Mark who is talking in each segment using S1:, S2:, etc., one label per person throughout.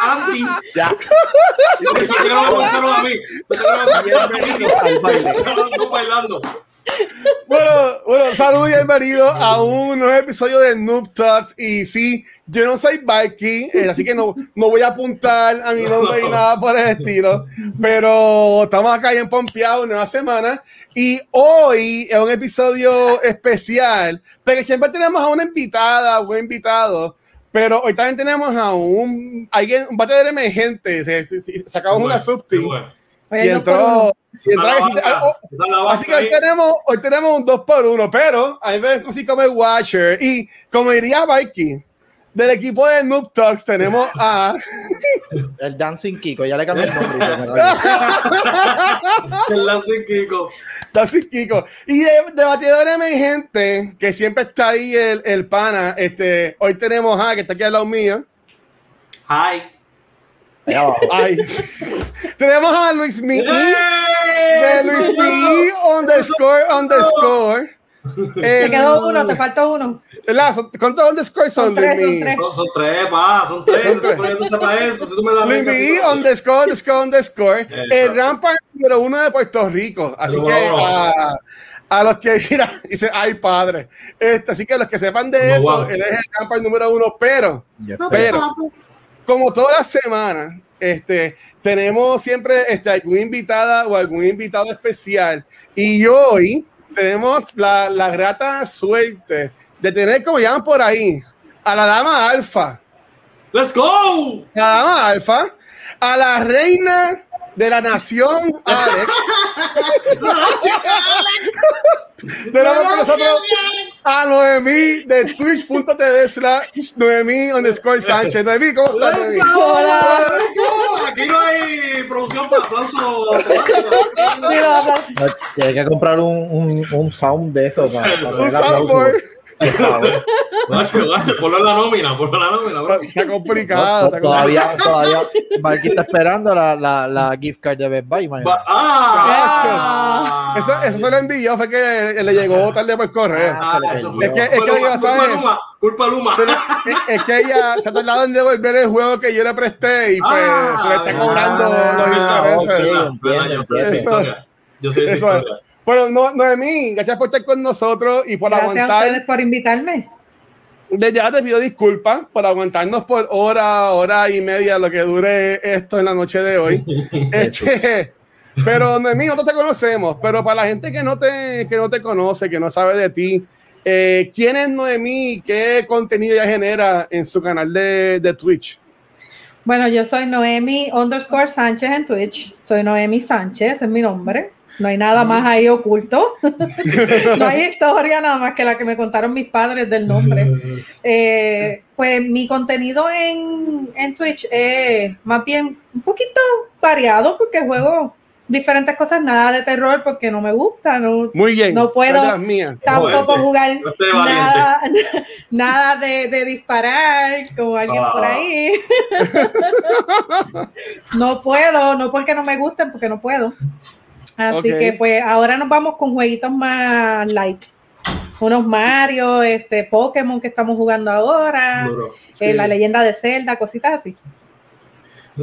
S1: Andy.
S2: Ya.
S1: Eso no a mí. No
S2: Bienvenido al baile.
S1: Bailando.
S3: Bueno, bueno, saludos y bienvenidos a un nuevo episodio de Noob Talks. Y sí, yo no soy Viking, eh, así que no, no voy a apuntar a mi nombre ni nada por el estilo. Pero estamos acá bien pompeados, nueva semana. Y hoy es un episodio especial, porque siempre tenemos a una invitada o un invitado. Pero hoy también tenemos a un, alguien, un batedor emergente. Se, se- se- sacamos una
S1: bueno.
S3: Y entró. y entró
S1: Está la
S3: a decir,
S1: banca,
S3: "Ah, oh, Así que hoy tenemos, hoy tenemos un 2 por 1 pero a mí me así como el Watcher. Y como diría Viking, del equipo de Noob Talks tenemos a.
S2: El Dancing Kiko, ya le cambié el nombre.
S1: El lance Kiko.
S3: Dancing Kiko. Y de, de batidor emergente, que siempre está ahí el, el pana. Este, hoy tenemos a, que está aquí al lado mío.
S1: Hi.
S3: Ay. tenemos a Luis Mi. De Luis Mi underscore underscore.
S4: Te
S3: El-
S4: quedó uno, te faltó uno.
S3: ¿Cuántos underscores son,
S4: Son tres, son tres.
S1: No, son tres, pa, son tres.
S3: Son tres.
S1: Eso. Si tú me das
S3: Luis
S1: beca,
S3: Mi,
S1: si tú-
S3: underscore, underscore, underscore.
S1: Exacto.
S3: El Rampart número uno de Puerto Rico. Así que a, a los que, mira, dice, ay padre. Este, así que los que sepan de
S1: No,
S3: eso,
S1: wow.
S3: él es el Rampart número uno. Pero, pero, como todas las semanas, este, tenemos siempre este, alguna invitada o algún invitado especial. Y hoy tenemos la, la grata suerte de tener, como llaman por ahí, a la dama alfa.
S1: ¡Let's go!
S3: la dama alfa, a la reina de la nación, Alex. Tenemos con nosotros a Noemí de twitch.tv slash Noemí underscore Sánchez. Noemí, ¿cómo estás, Noemí?
S1: ¡Let's go! ¡Let's go! Aquí no hay producción para aplausos.
S4: Sí, lo aplaudo.
S2: No, Tiene que comprar un, un, un sound de eso para, para
S3: Un soundboard.
S2: Por favor.
S1: Gracias, gracias. Ponlo en la nómina, ponlo en la nómina, bro.
S3: Está complicado. está
S2: todavía, todavía. Marquis está esperando la, la, la gift card de Best Buy. man.
S1: ¡Ah!
S3: complicado. Eso, eso se lo envió, fue que le llegó tarde por correo.
S1: Ah.
S3: Es que- es que ella sabe-
S1: Culpa Luma, culpa Luma.
S3: Pero es, es que ella se ha tardado en devolver el juego que yo le presté y pues
S1: Ah,
S3: se le está
S1: ah,
S3: cobrando
S2: ah,
S3: los intereses.
S1: Yo sé esa historia.
S3: Bueno, no, Noemí, gracias por estar con nosotros y por
S4: Gracias a
S3: aguantar.
S4: ustedes por invitarme.
S3: Desde ya te pido disculpas por aguantarnos por hora, hora y media lo que dure esto en la noche de hoy. este, pero Noemí, nosotros te conocemos, pero para la gente que no te, que no te conoce, que no sabe de ti, eh, ¿quién es Noemí y qué contenido ella genera en su canal de, de Twitch?
S4: Bueno, yo soy Noemi underscore Sánchez en Twitch. Soy Noemi Sánchez, es mi nombre. No hay nada más ahí oculto. no hay historia nada más que la que me contaron mis padres del nombre. Eh, pues mi contenido en, en Twitch es más bien un poquito variado porque juego diferentes cosas, nada de terror porque no me gusta, no,
S3: Muy bien.
S4: No puedo. tampoco jugar
S1: No
S4: nada, nada de, de disparar como alguien
S1: Ah.
S4: por ahí. no puedo, no porque no me gusten, porque no puedo. Así que pues ahora nos vamos con jueguitos más light. Unos Mario, este Pokémon que estamos jugando ahora, eh, la leyenda de Zelda, cositas así.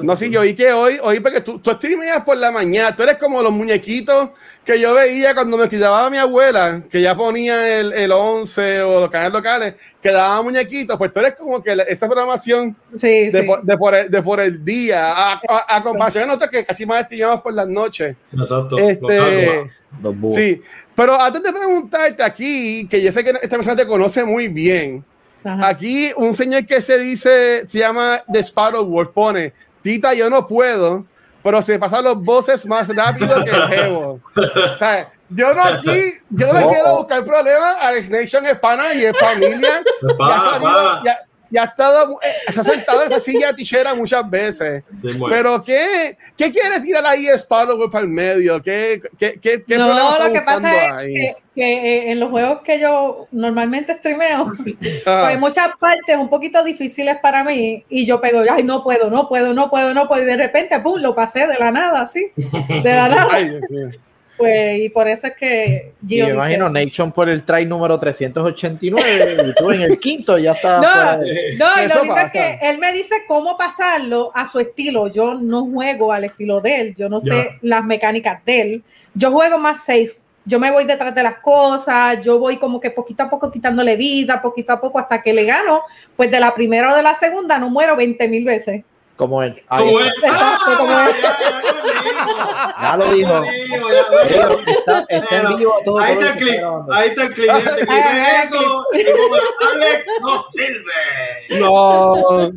S3: No, sí, yo vi que hoy, hoy porque tú, tú streameas por la mañana, tú eres como los muñequitos que yo veía cuando me cuidaba a mi abuela, que ya ponía el, el 11 o los canales locales, que daba muñequitos, pues tú eres como que la- esa programación
S4: Sí,
S3: de,
S4: sí.
S3: por, de, por el, de por el día, a, a, a comparación de nosotros que casi más streameamos por las noches.
S1: Exacto.
S3: Este,
S2: Los
S3: sí, pero antes de preguntarte aquí, que yo sé que esta persona te conoce muy bien,
S4: Ajá.
S3: Aquí un señor que se dice, se llama The Sparrow Wolf, pone, Tita, yo no puedo, pero se pasan los voces más rápido que el jevo. O sea, yo no aquí, yo no
S2: No.
S3: quiero buscar problemas. Alex Nation es pana y es familia. Ya,
S1: pana.
S3: ya- ya ha estado, eh, se ha sentado en esa silla de tichera muchas veces.
S1: Sí, bueno.
S3: Pero, ¿qué, qué quiere tirar ahí Sparrow para el medio? ¿Qué, qué, qué, qué
S4: no, lo que pasa es que, que, eh, en los juegos que yo normalmente streameo,
S3: Ah,
S4: hay muchas partes un poquito difíciles para mí y yo pego, ay, no puedo, no puedo, no puedo, no puedo, y de repente, pum, lo pasé de la nada, así, de la nada.
S3: ay, Dios mío.
S4: Pues, y por eso es que Gio
S2: me
S4: dice
S2: imagino. Nation por el try número 389 y tú en el quinto ya está
S4: No,
S2: fuera de-
S4: No, y lo lindo es que él me dice cómo pasarlo a su estilo. Yo no juego al estilo de él, yo no sé las mecánicas de él. Yo juego más safe. Yo me voy detrás de las cosas, yo voy como que poquito a poco quitándole vida, poquito a poco hasta que le gano. Pues de la primera o de la segunda no muero 20 mil veces.
S2: Como él. Ahí
S1: ¿Cómo es?
S2: está.
S4: Exacto, como
S1: Ah,
S4: es.
S1: ya, ya,
S2: Ya lo dijo.
S1: ya lo dijo, ya lo dijo.
S2: Está, está en vivo todo.
S1: Ahí está el clip, ahí está el clip, este clip
S4: Ah,
S1: es eso, como Alex no sirve.
S3: No.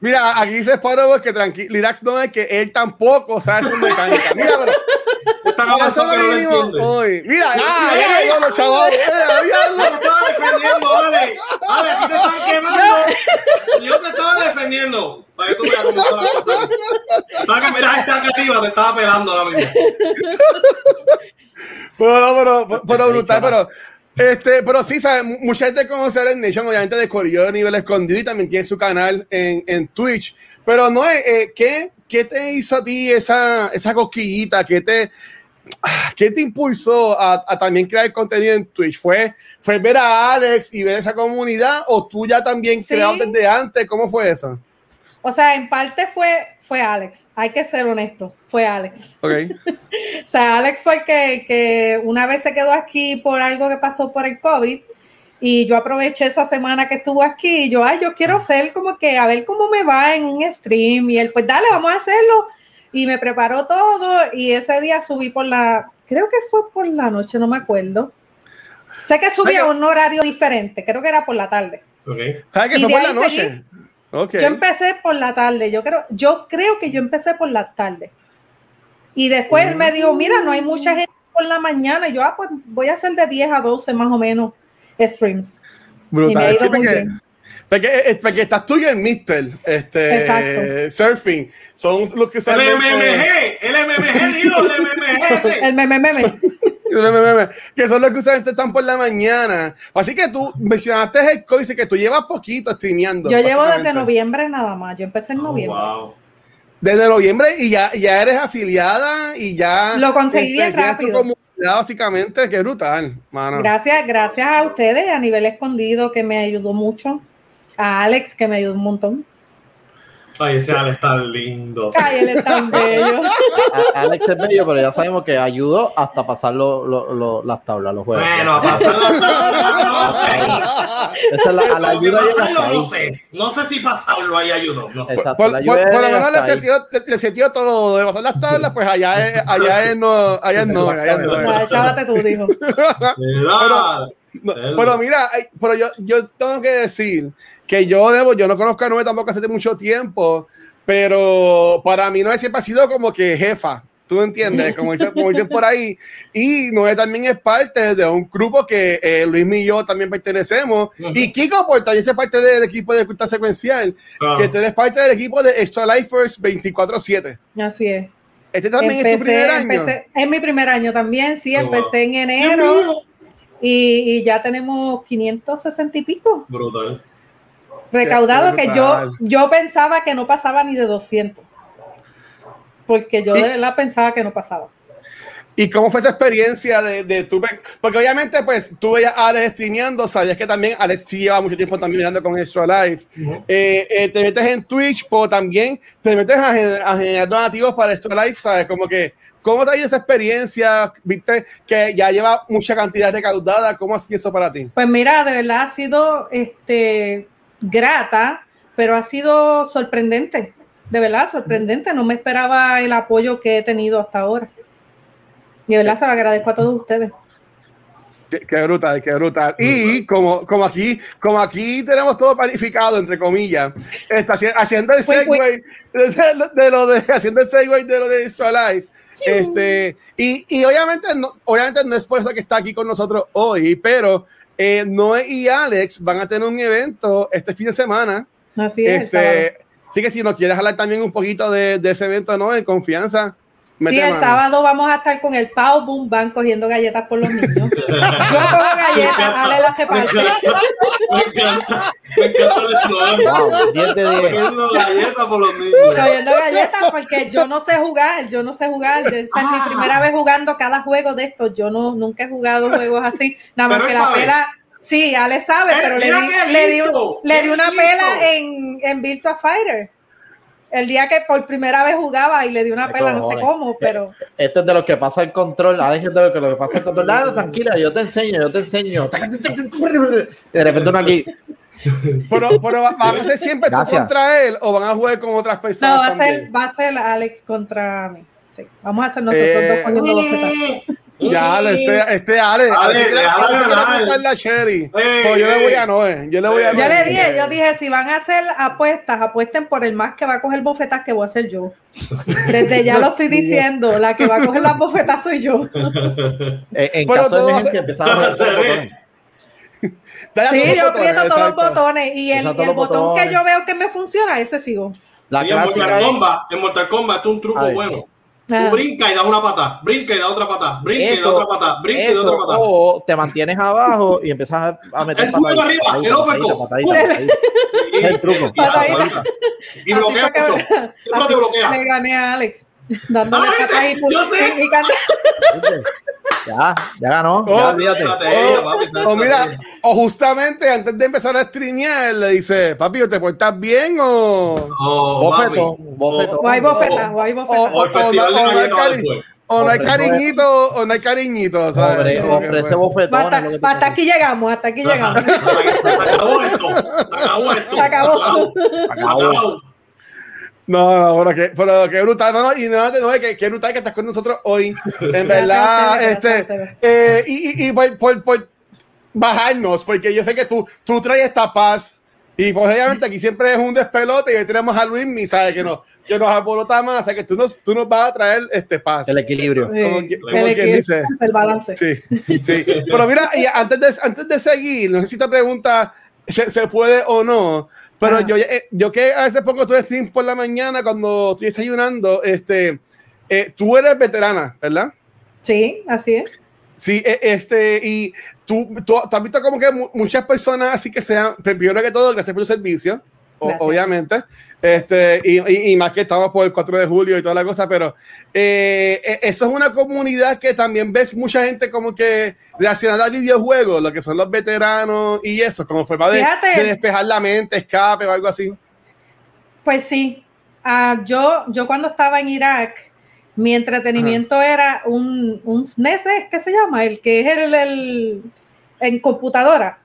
S3: Mira, aquí dice Sparrow que tranquilo, Lirax no es que él tampoco sabe su mecánica. Mira, pero
S1: Están
S3: eso lo
S1: entienden.
S3: hoy. Mira, ah, ya llegó los chavales. Eh,
S1: Yo te estaba defendiendo, Ale. Ale, aquí te están quemando. Yo te estaba defendiendo. Para que tú veas cómo son las cosas. Estaba que mira, está acá arriba, te estaba pelando ahora mismo.
S3: Pero, no, pero, pero, pero brutal, pero. Este, pero sí, ¿sabes? Mu- Mucha gente conoce a Red Nation, obviamente de Corillo de nivel escondido y también tiene su canal en, en Twitch. Pero no, eh, eh, ¿qué, ¿qué te hizo a ti esa, esa cosquillita? ¿Qué te, ah, ¿Qué te impulsó a, a también crear contenido en Twitch? ¿Fue, ¿Fue ver a Alex y ver esa comunidad o tú ya también
S4: Sí.
S3: creado desde antes? ¿Cómo fue eso?
S4: O sea, en parte fue, fue Alex, hay que ser honesto, fue Alex.
S3: Ok.
S4: O sea, Alex fue el que, que una vez se quedó aquí por algo que pasó por el COVID y yo aproveché esa semana que estuvo aquí y yo, ay, yo quiero hacer como que a ver cómo me va en un stream y él, pues dale, vamos a hacerlo. Y me preparó todo y ese día subí por la, creo que fue por la noche, no me acuerdo. Sé que subí a un horario diferente, creo que era por la tarde.
S1: Ok.
S3: ¿Sabes que
S4: Y
S3: fue por la noche?
S4: seguí. Yo empecé por la tarde, yo creo, yo creo que yo empecé por la tarde. Y después él me dijo, mira, no hay mucha gente por la mañana. Y yo, ah, pues voy a hacer de 10 a 12 más o menos streams. Y me ha
S3: Brutal. Sí,
S4: muy
S3: porque,
S4: bien.
S3: porque, eh, porque estás tú y el Mister este,
S4: Exacto.
S3: surfing. Son los que
S1: El
S3: usualmente-
S1: MMG, el MMG, dilo, el MMG.
S4: El meme, meme.
S3: que son los que usualmente están por la mañana. Así que tú mencionaste el COVID, dice que tú llevas poquito streameando.
S4: Yo llevo desde noviembre nada más. Yo empecé en
S1: Oh,
S4: noviembre.
S1: wow.
S3: Desde noviembre y ya, ya eres afiliada y ya.
S4: Lo conseguí bien
S3: tienes tu
S4: rápido.
S3: básicamente, qué brutal, mano.
S4: Gracias, gracias a ustedes a nivel escondido que me ayudó mucho. A Alex que me ayudó un montón.
S1: Ay, ese Ale está lindo.
S4: Ay, él es tan bello.
S2: Alex es bello, pero ya sabemos que ayudó hasta pasar lo- lo- lo- las tablas, los juegos.
S1: Bueno, a pasar la
S2: Esa es la, a la ayuda
S1: pasarlo
S2: ahí.
S1: no sé. No sé si pasarlo ahí ayudó. No sé.
S2: Exacto,
S3: Por,
S2: la
S3: por-
S2: ayuda
S3: por lo menos le sentió, le, le sentió todo de pasar las tablas, pues allá es, allá es no, allá es no, allá es no.
S4: Ah, Chávate tú, dijo.
S1: Mira.
S3: No,
S1: Él-
S3: pero mira, pero yo, yo tengo que decir que yo debo, yo no conozco a Nube tampoco hace mucho tiempo, pero para mí Nube siempre ha sido como que jefa, ¿tú me entiendes? Como dicen, como dicen por ahí. Y Nube también es parte de un grupo que eh, Luis y yo también pertenecemos. Y Kiko, por también es parte del equipo de Cultura Secuencial,
S1: Claro.
S3: que tú eres parte del equipo de Extra Lifers 24-7.
S4: Así es.
S3: Este también es tu primer año.
S4: empecé- es mi primer año también, sí,
S1: Oh,
S4: empecé en
S1: Dios
S4: enero
S1: mío.
S4: Y, y ya tenemos 560 y pico
S1: Brutal.
S4: recaudado que yo, yo pensaba que no pasaba ni de 200. Porque yo
S3: Y-
S4: de verdad pensaba que no pasaba.
S3: ¿Y cómo fue esa experiencia de, de tu... Porque obviamente, pues, tú veías a Alex streameando, sabías que también Alex sí lleva mucho tiempo también mirando con Extra Life.
S1: Ujú.
S3: Eh, eh, te metes en Twitch, pero también te metes a generar donativos para Extra Life, ¿sabes? Como que, ¿cómo te ha ido esa experiencia? Viste que ya lleva mucha cantidad recaudada, ¿cómo ha sido eso para ti?
S4: Pues mira, de verdad ha sido este, grata, pero ha sido sorprendente. De verdad, sorprendente. No me esperaba el apoyo que he tenido hasta ahora. Y de verdad se lo agradezco a todos ustedes.
S3: Qué, qué brutal, qué brutal. Y como, como aquí, como aquí tenemos todo planificado, entre comillas, está haci- haciendo el
S4: Fue- fue-
S3: segue de, de- lo de haciendo el segue de lo de Extra Life. Este, y, y obviamente, no, obviamente no es por eso que está aquí con nosotros hoy, pero eh, Noé y Alex van a tener un evento este fin de semana.
S4: Así es.
S3: Este, así que si nos quieres hablar también un poquito de, de ese evento, ¿no? En confianza. Mete
S4: Sí, el
S3: mano.
S4: sábado vamos a estar con el Pau Boom Bang cogiendo galletas por los niños. Yo cojo galletas, Ale las reparte.
S1: Me encanta, me encanta el eslogan.
S2: Wow, 10 de 10.
S1: Cogiendo galletas por los niños.
S4: Cogiendo galletas porque yo no sé jugar, yo no sé jugar. Yo- Esa es mi primera vez jugando cada juego de estos. Yo no, nunca he jugado juegos así. Nada más
S1: Pero
S4: que la
S1: sabe.
S4: pela. Sí, Ale sabe,
S1: Eh,
S4: pero le di, le di, le di una pela en, en Virtua Fighter. El día que por primera vez jugaba y le di una pela, no sé cómo, pero
S2: Este es de los que pasa el control. Alex es de los que, lo que pasa el control. Dale, tranquila, yo te enseño, yo te enseño. Y de repente uno aquí.
S3: Pero, pero ¿van a ser siempre tú
S2: Gracias.
S3: contra él o van a jugar con otras personas?
S4: no, va a
S3: también?
S4: ser, va a ser Alex contra mí. Sí, vamos a hacer nosotros
S3: Eh,
S4: dos cogiendo bofetadas.
S3: Ya, Ale, este, este Ale.
S1: Ale,
S3: Ale, Ale Sherry.
S1: Eh,
S3: Pues yo le voy a
S1: eh.
S3: Noé. Yo le voy a
S1: Yo
S4: Yo
S3: Noé.
S4: le dije, yo dije, si van a hacer apuestas, apuesten por el más que va a coger bofetas que voy a ser yo. Desde ya lo estoy diciendo, la que va a coger las bofetas soy yo.
S2: eh, En
S3: Bueno,
S2: caso de emergencia, empezaba a
S3: a
S4: Sí, yo aprieto todos los botones y el, y el botón
S2: botones.
S4: que yo veo que me funciona, ese sigo.
S2: La
S1: Sí, en Mortal Kombat, en Mortal Kombat es un truco bueno. Tú brinca y das una pata, brinca y das otra pata, brinca y
S2: Eso,
S1: otra pata, brinca y
S2: eso,
S1: otra pata.
S2: o te mantienes abajo y empiezas a, meter
S1: El puño arriba,
S2: pataditas,
S1: el uppercut.
S2: Es el truco.
S1: Y, y-
S4: Patadita.
S1: y bloquea mucho. Siempre te bloquea.
S4: Le gané a Alex. Dándole
S1: Ay,
S4: pu-
S1: yo sé.
S2: Ya, ya ganó.
S3: Oh,
S2: ya, olvídate.
S1: Estrategia, papi,
S3: O mira,
S1: estrategia.
S3: o justamente antes de empezar a streamear, le dice, papi, ¿te portas bien o,
S1: Oh, papi.
S2: Bofetón, bofetón.
S4: O hay
S1: Oh,
S4: o hay
S3: o,
S4: bofetas.
S1: O
S3: o no hay o no cariñito, o no hay cariñito.
S4: Hasta, hasta aquí llegamos, hasta aquí llegamos.
S1: Se acabó esto. Se acabó esto.
S4: Se acabó.
S1: Se acabó.
S3: No, no, bueno, que, pero qué brutal, no, no, y no, no, que, qué brutal que estás con nosotros hoy, en verdad,
S4: Gracias
S3: este, eh, y, y, y por, por, por bajarnos, porque yo sé que tú, tú traes esta paz, y pues obviamente aquí siempre es un despelote, y hoy tenemos a Luis, ¿sabes? Que nos, que nos alborota más, o sea que tú nos, tú nos vas a traer este paz.
S2: El equilibrio.
S4: Sí,
S3: Como que-
S4: el
S3: como quien
S4: equilibrio,
S3: dice.
S4: el balance.
S3: Sí, sí. Pero mira, y antes de, antes de seguir, no sé si te pregunta se, se puede o no, pero
S4: Ah.
S3: yo, eh, yo que a veces pongo tu stream por la mañana cuando estoy desayunando, este, eh, tú eres veterana, ¿verdad?
S4: Sí, así es.
S3: Sí, eh, este, y tú, tú, tú has visto como que mu- muchas personas así que sean, primero que todo, gracias por tu servicio,
S4: Gracias.
S3: obviamente, este, y, y- y más que estamos por el 4 de julio y toda la cosa, pero eh, eh, eso es una comunidad que también ves mucha gente como que relacionada a videojuegos, lo que son los veteranos y eso, como forma de,
S4: Fíjate.
S3: de despejar la mente, escape o algo así.
S4: Pues sí. Ah, yo, yo cuando estaba en Irak, mi entretenimiento era un, un SNES, ¿es que se llama? El que es el, el- en computadora.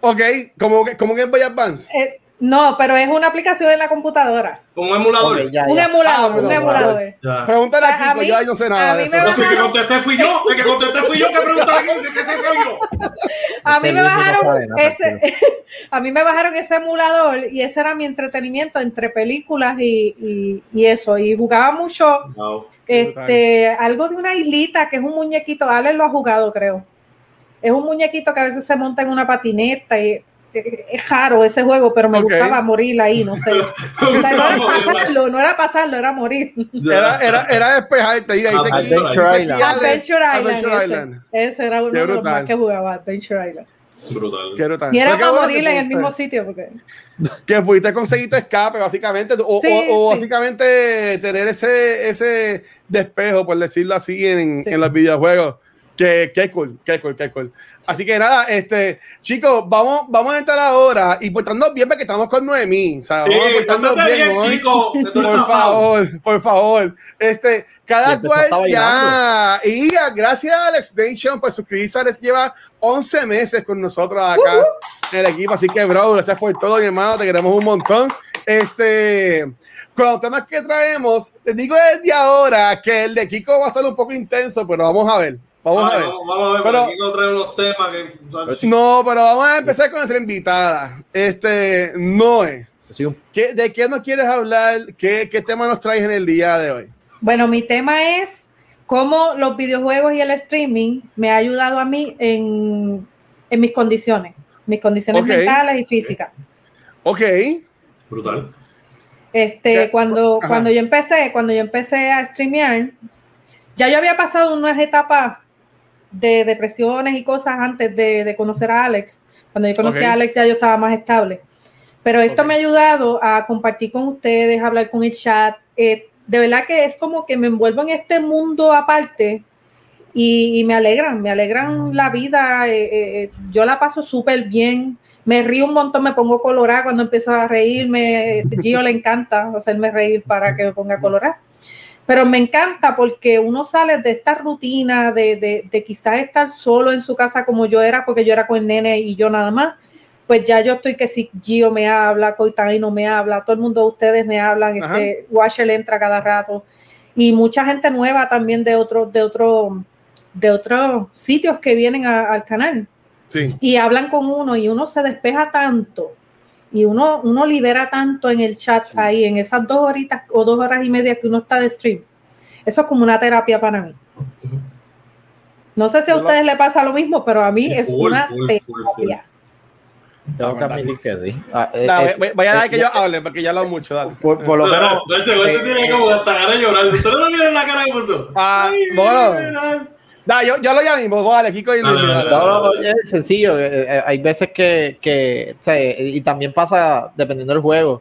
S3: Ok, como que, como que Boy Advance.
S4: Eh, no, pero es una aplicación en la computadora.
S1: Como un emulador.
S2: Ya,
S4: un emulador,
S3: Ah,
S4: un emulador.
S1: Ya.
S3: Pregúntale
S4: A-
S3: aquí,
S4: a
S3: pues
S4: mí-
S3: yo ahí no sé
S4: a
S3: nada de eso.
S1: No que contesté fui yo. El que contesté fui yo. que pregunté aquí? ¿Qué ese soy yo?
S4: A mí me bajaron ese, a mí me bajaron ese emulador y ese era mi entretenimiento entre películas y, y- y eso. Y jugaba mucho
S1: Wow.
S4: este algo de una islita que es un muñequito. Ale lo ha jugado, creo. Es un muñequito que a veces se monta en una patineta y es raro ese juego, pero me
S3: Ok.
S4: gustaba morir ahí, no sé. O sea, no era pasarlo, no era pasarlo, era morir.
S3: Era, era, era despejarte. Dice aquí-
S2: Adventure Island.
S4: Adventure Island.
S3: Adventure
S4: ese.
S3: Island.
S4: Ese era uno de los más que jugaba, Adventure Island.
S1: Brutal.
S3: Qué brutal.
S4: Y era para morir en el mismo sitio, porque
S3: Que pudiste conseguir tu escape, básicamente, o,
S4: Sí,
S3: o- o
S4: sí.
S3: básicamente tener ese, ese despejo, por decirlo así, en,
S4: Sí.
S3: en los videojuegos. Que, que cool, qué cool, qué cool. Así que nada, este, chicos, vamos, vamos a entrar ahora y portándonos bien porque estamos con Noemí. O sea,
S1: Sí, pórtate bien,
S3: hoy.
S1: chico. Te estoy
S3: Por favor, por favor. Este, cada
S2: Siempre
S3: cual ya. Y ya, gracias a Alex Nation por suscribirse. Les lleva 11 meses con nosotros acá en el equipo. Así que, bro, gracias por todo, mi hermano. Te queremos un montón. Este, con los temas que traemos, les digo desde ahora que el de Kiko va a estar un poco intenso, pero vamos a ver. Vamos a
S1: Vale,
S3: ver.
S1: Vamos, vamos a ver,
S3: Pero-
S1: aquí unos temas que. o sea,
S3: No, pero vamos a empezar con nuestra invitada. Este, Noé.
S2: Sí, un-
S3: ¿Qué- ¿De qué nos quieres hablar? ¿Qué, qué tema nos traes en el día de hoy?
S4: Bueno, mi tema es cómo los videojuegos y el streaming me ha ayudado a mí en, en mis condiciones, mis condiciones mentales y físicas.
S3: Ok.
S1: Brutal.
S4: Este,
S3: Ya,
S4: cuando,
S3: ajá.
S4: cuando yo empecé, cuando yo empecé a streamear, ya yo había pasado unas etapas de depresiones y cosas antes de, de conocer a Alex. Cuando yo conocí a Alex ya yo estaba más estable. Pero esto me ha ayudado a compartir con ustedes, a hablar con el chat. Eh, de verdad que es como que me envuelvo en este mundo aparte y, y me alegran, me alegran la vida. eh, eh, yo la paso súper bien. Me río un montón, me pongo colorada cuando empiezo a reírme. Gio le encanta hacerme reír para que me ponga colorada. Pero me encanta porque uno sale de esta rutina de, de, de quizás estar solo en su casa como yo era, porque yo era con el nene y yo nada más. Pues ya yo estoy que si Gio me habla, Coitay no me habla, todo el mundo de ustedes me hablan,
S3: Ajá.
S4: este, Washer entra cada rato. Y mucha gente nueva también de otros de otro, de otros sitios que vienen a- al canal
S3: Sí.
S4: y hablan con uno y uno se despeja tanto y uno, uno libera tanto en el chat ahí, en esas dos horitas o dos horas y media que uno está de stream. Eso es como una terapia para mí. No sé si a ustedes les pasa lo mismo, pero a mí es
S1: Full,
S4: una
S1: full, full, full.
S4: terapia.
S2: Tengo que admitir que sí. Ah, eh,
S3: Dale,
S2: eh,
S3: voy- a dar
S2: eh,
S3: que yo hable, porque ya hablo mucho, dale.
S2: por, por lo menos.
S1: De hecho, ese
S2: eh,
S1: tiene como hasta ganas de llorar. ¿Ustedes no vieron la cara que puso?
S3: Ah,
S1: Ay,
S3: bueno. Da, yo, yo lo llamo dale, Kiko y
S1: Dale,
S3: Luis,
S1: dale,
S3: dale.
S2: No, no, es sencillo. eh, eh, hay veces que, que o sea, y también pasa dependiendo del juego.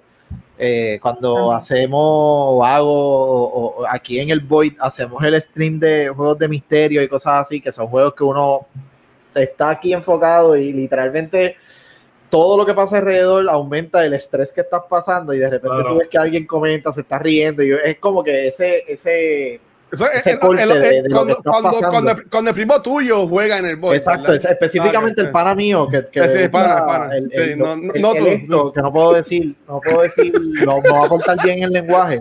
S2: eh, cuando hacemos o hago o- o aquí en el Void hacemos el stream de juegos de misterio y cosas así, que son juegos que uno está aquí enfocado y literalmente todo lo que pasa alrededor aumenta el estrés que estás pasando y de repente
S1: Claro.
S2: tú ves que alguien comenta, se está riendo y es como que ese, ese,
S3: Eso es-
S2: ese corte de
S3: cuando,
S2: está
S3: cuando,
S2: pasando.
S3: cuando, cuando el primo tuyo juega en el boy.
S2: Exacto, es- específicamente
S3: Ah,
S2: el pana mío que, que
S3: Ese
S2: le
S3: pana, pana.
S2: el-
S3: Sí,
S2: el-
S3: no-
S2: el-
S3: no
S2: el
S3: tú.
S2: que no puedo decir, no puedo decir, no, no va a cortar bien el lenguaje.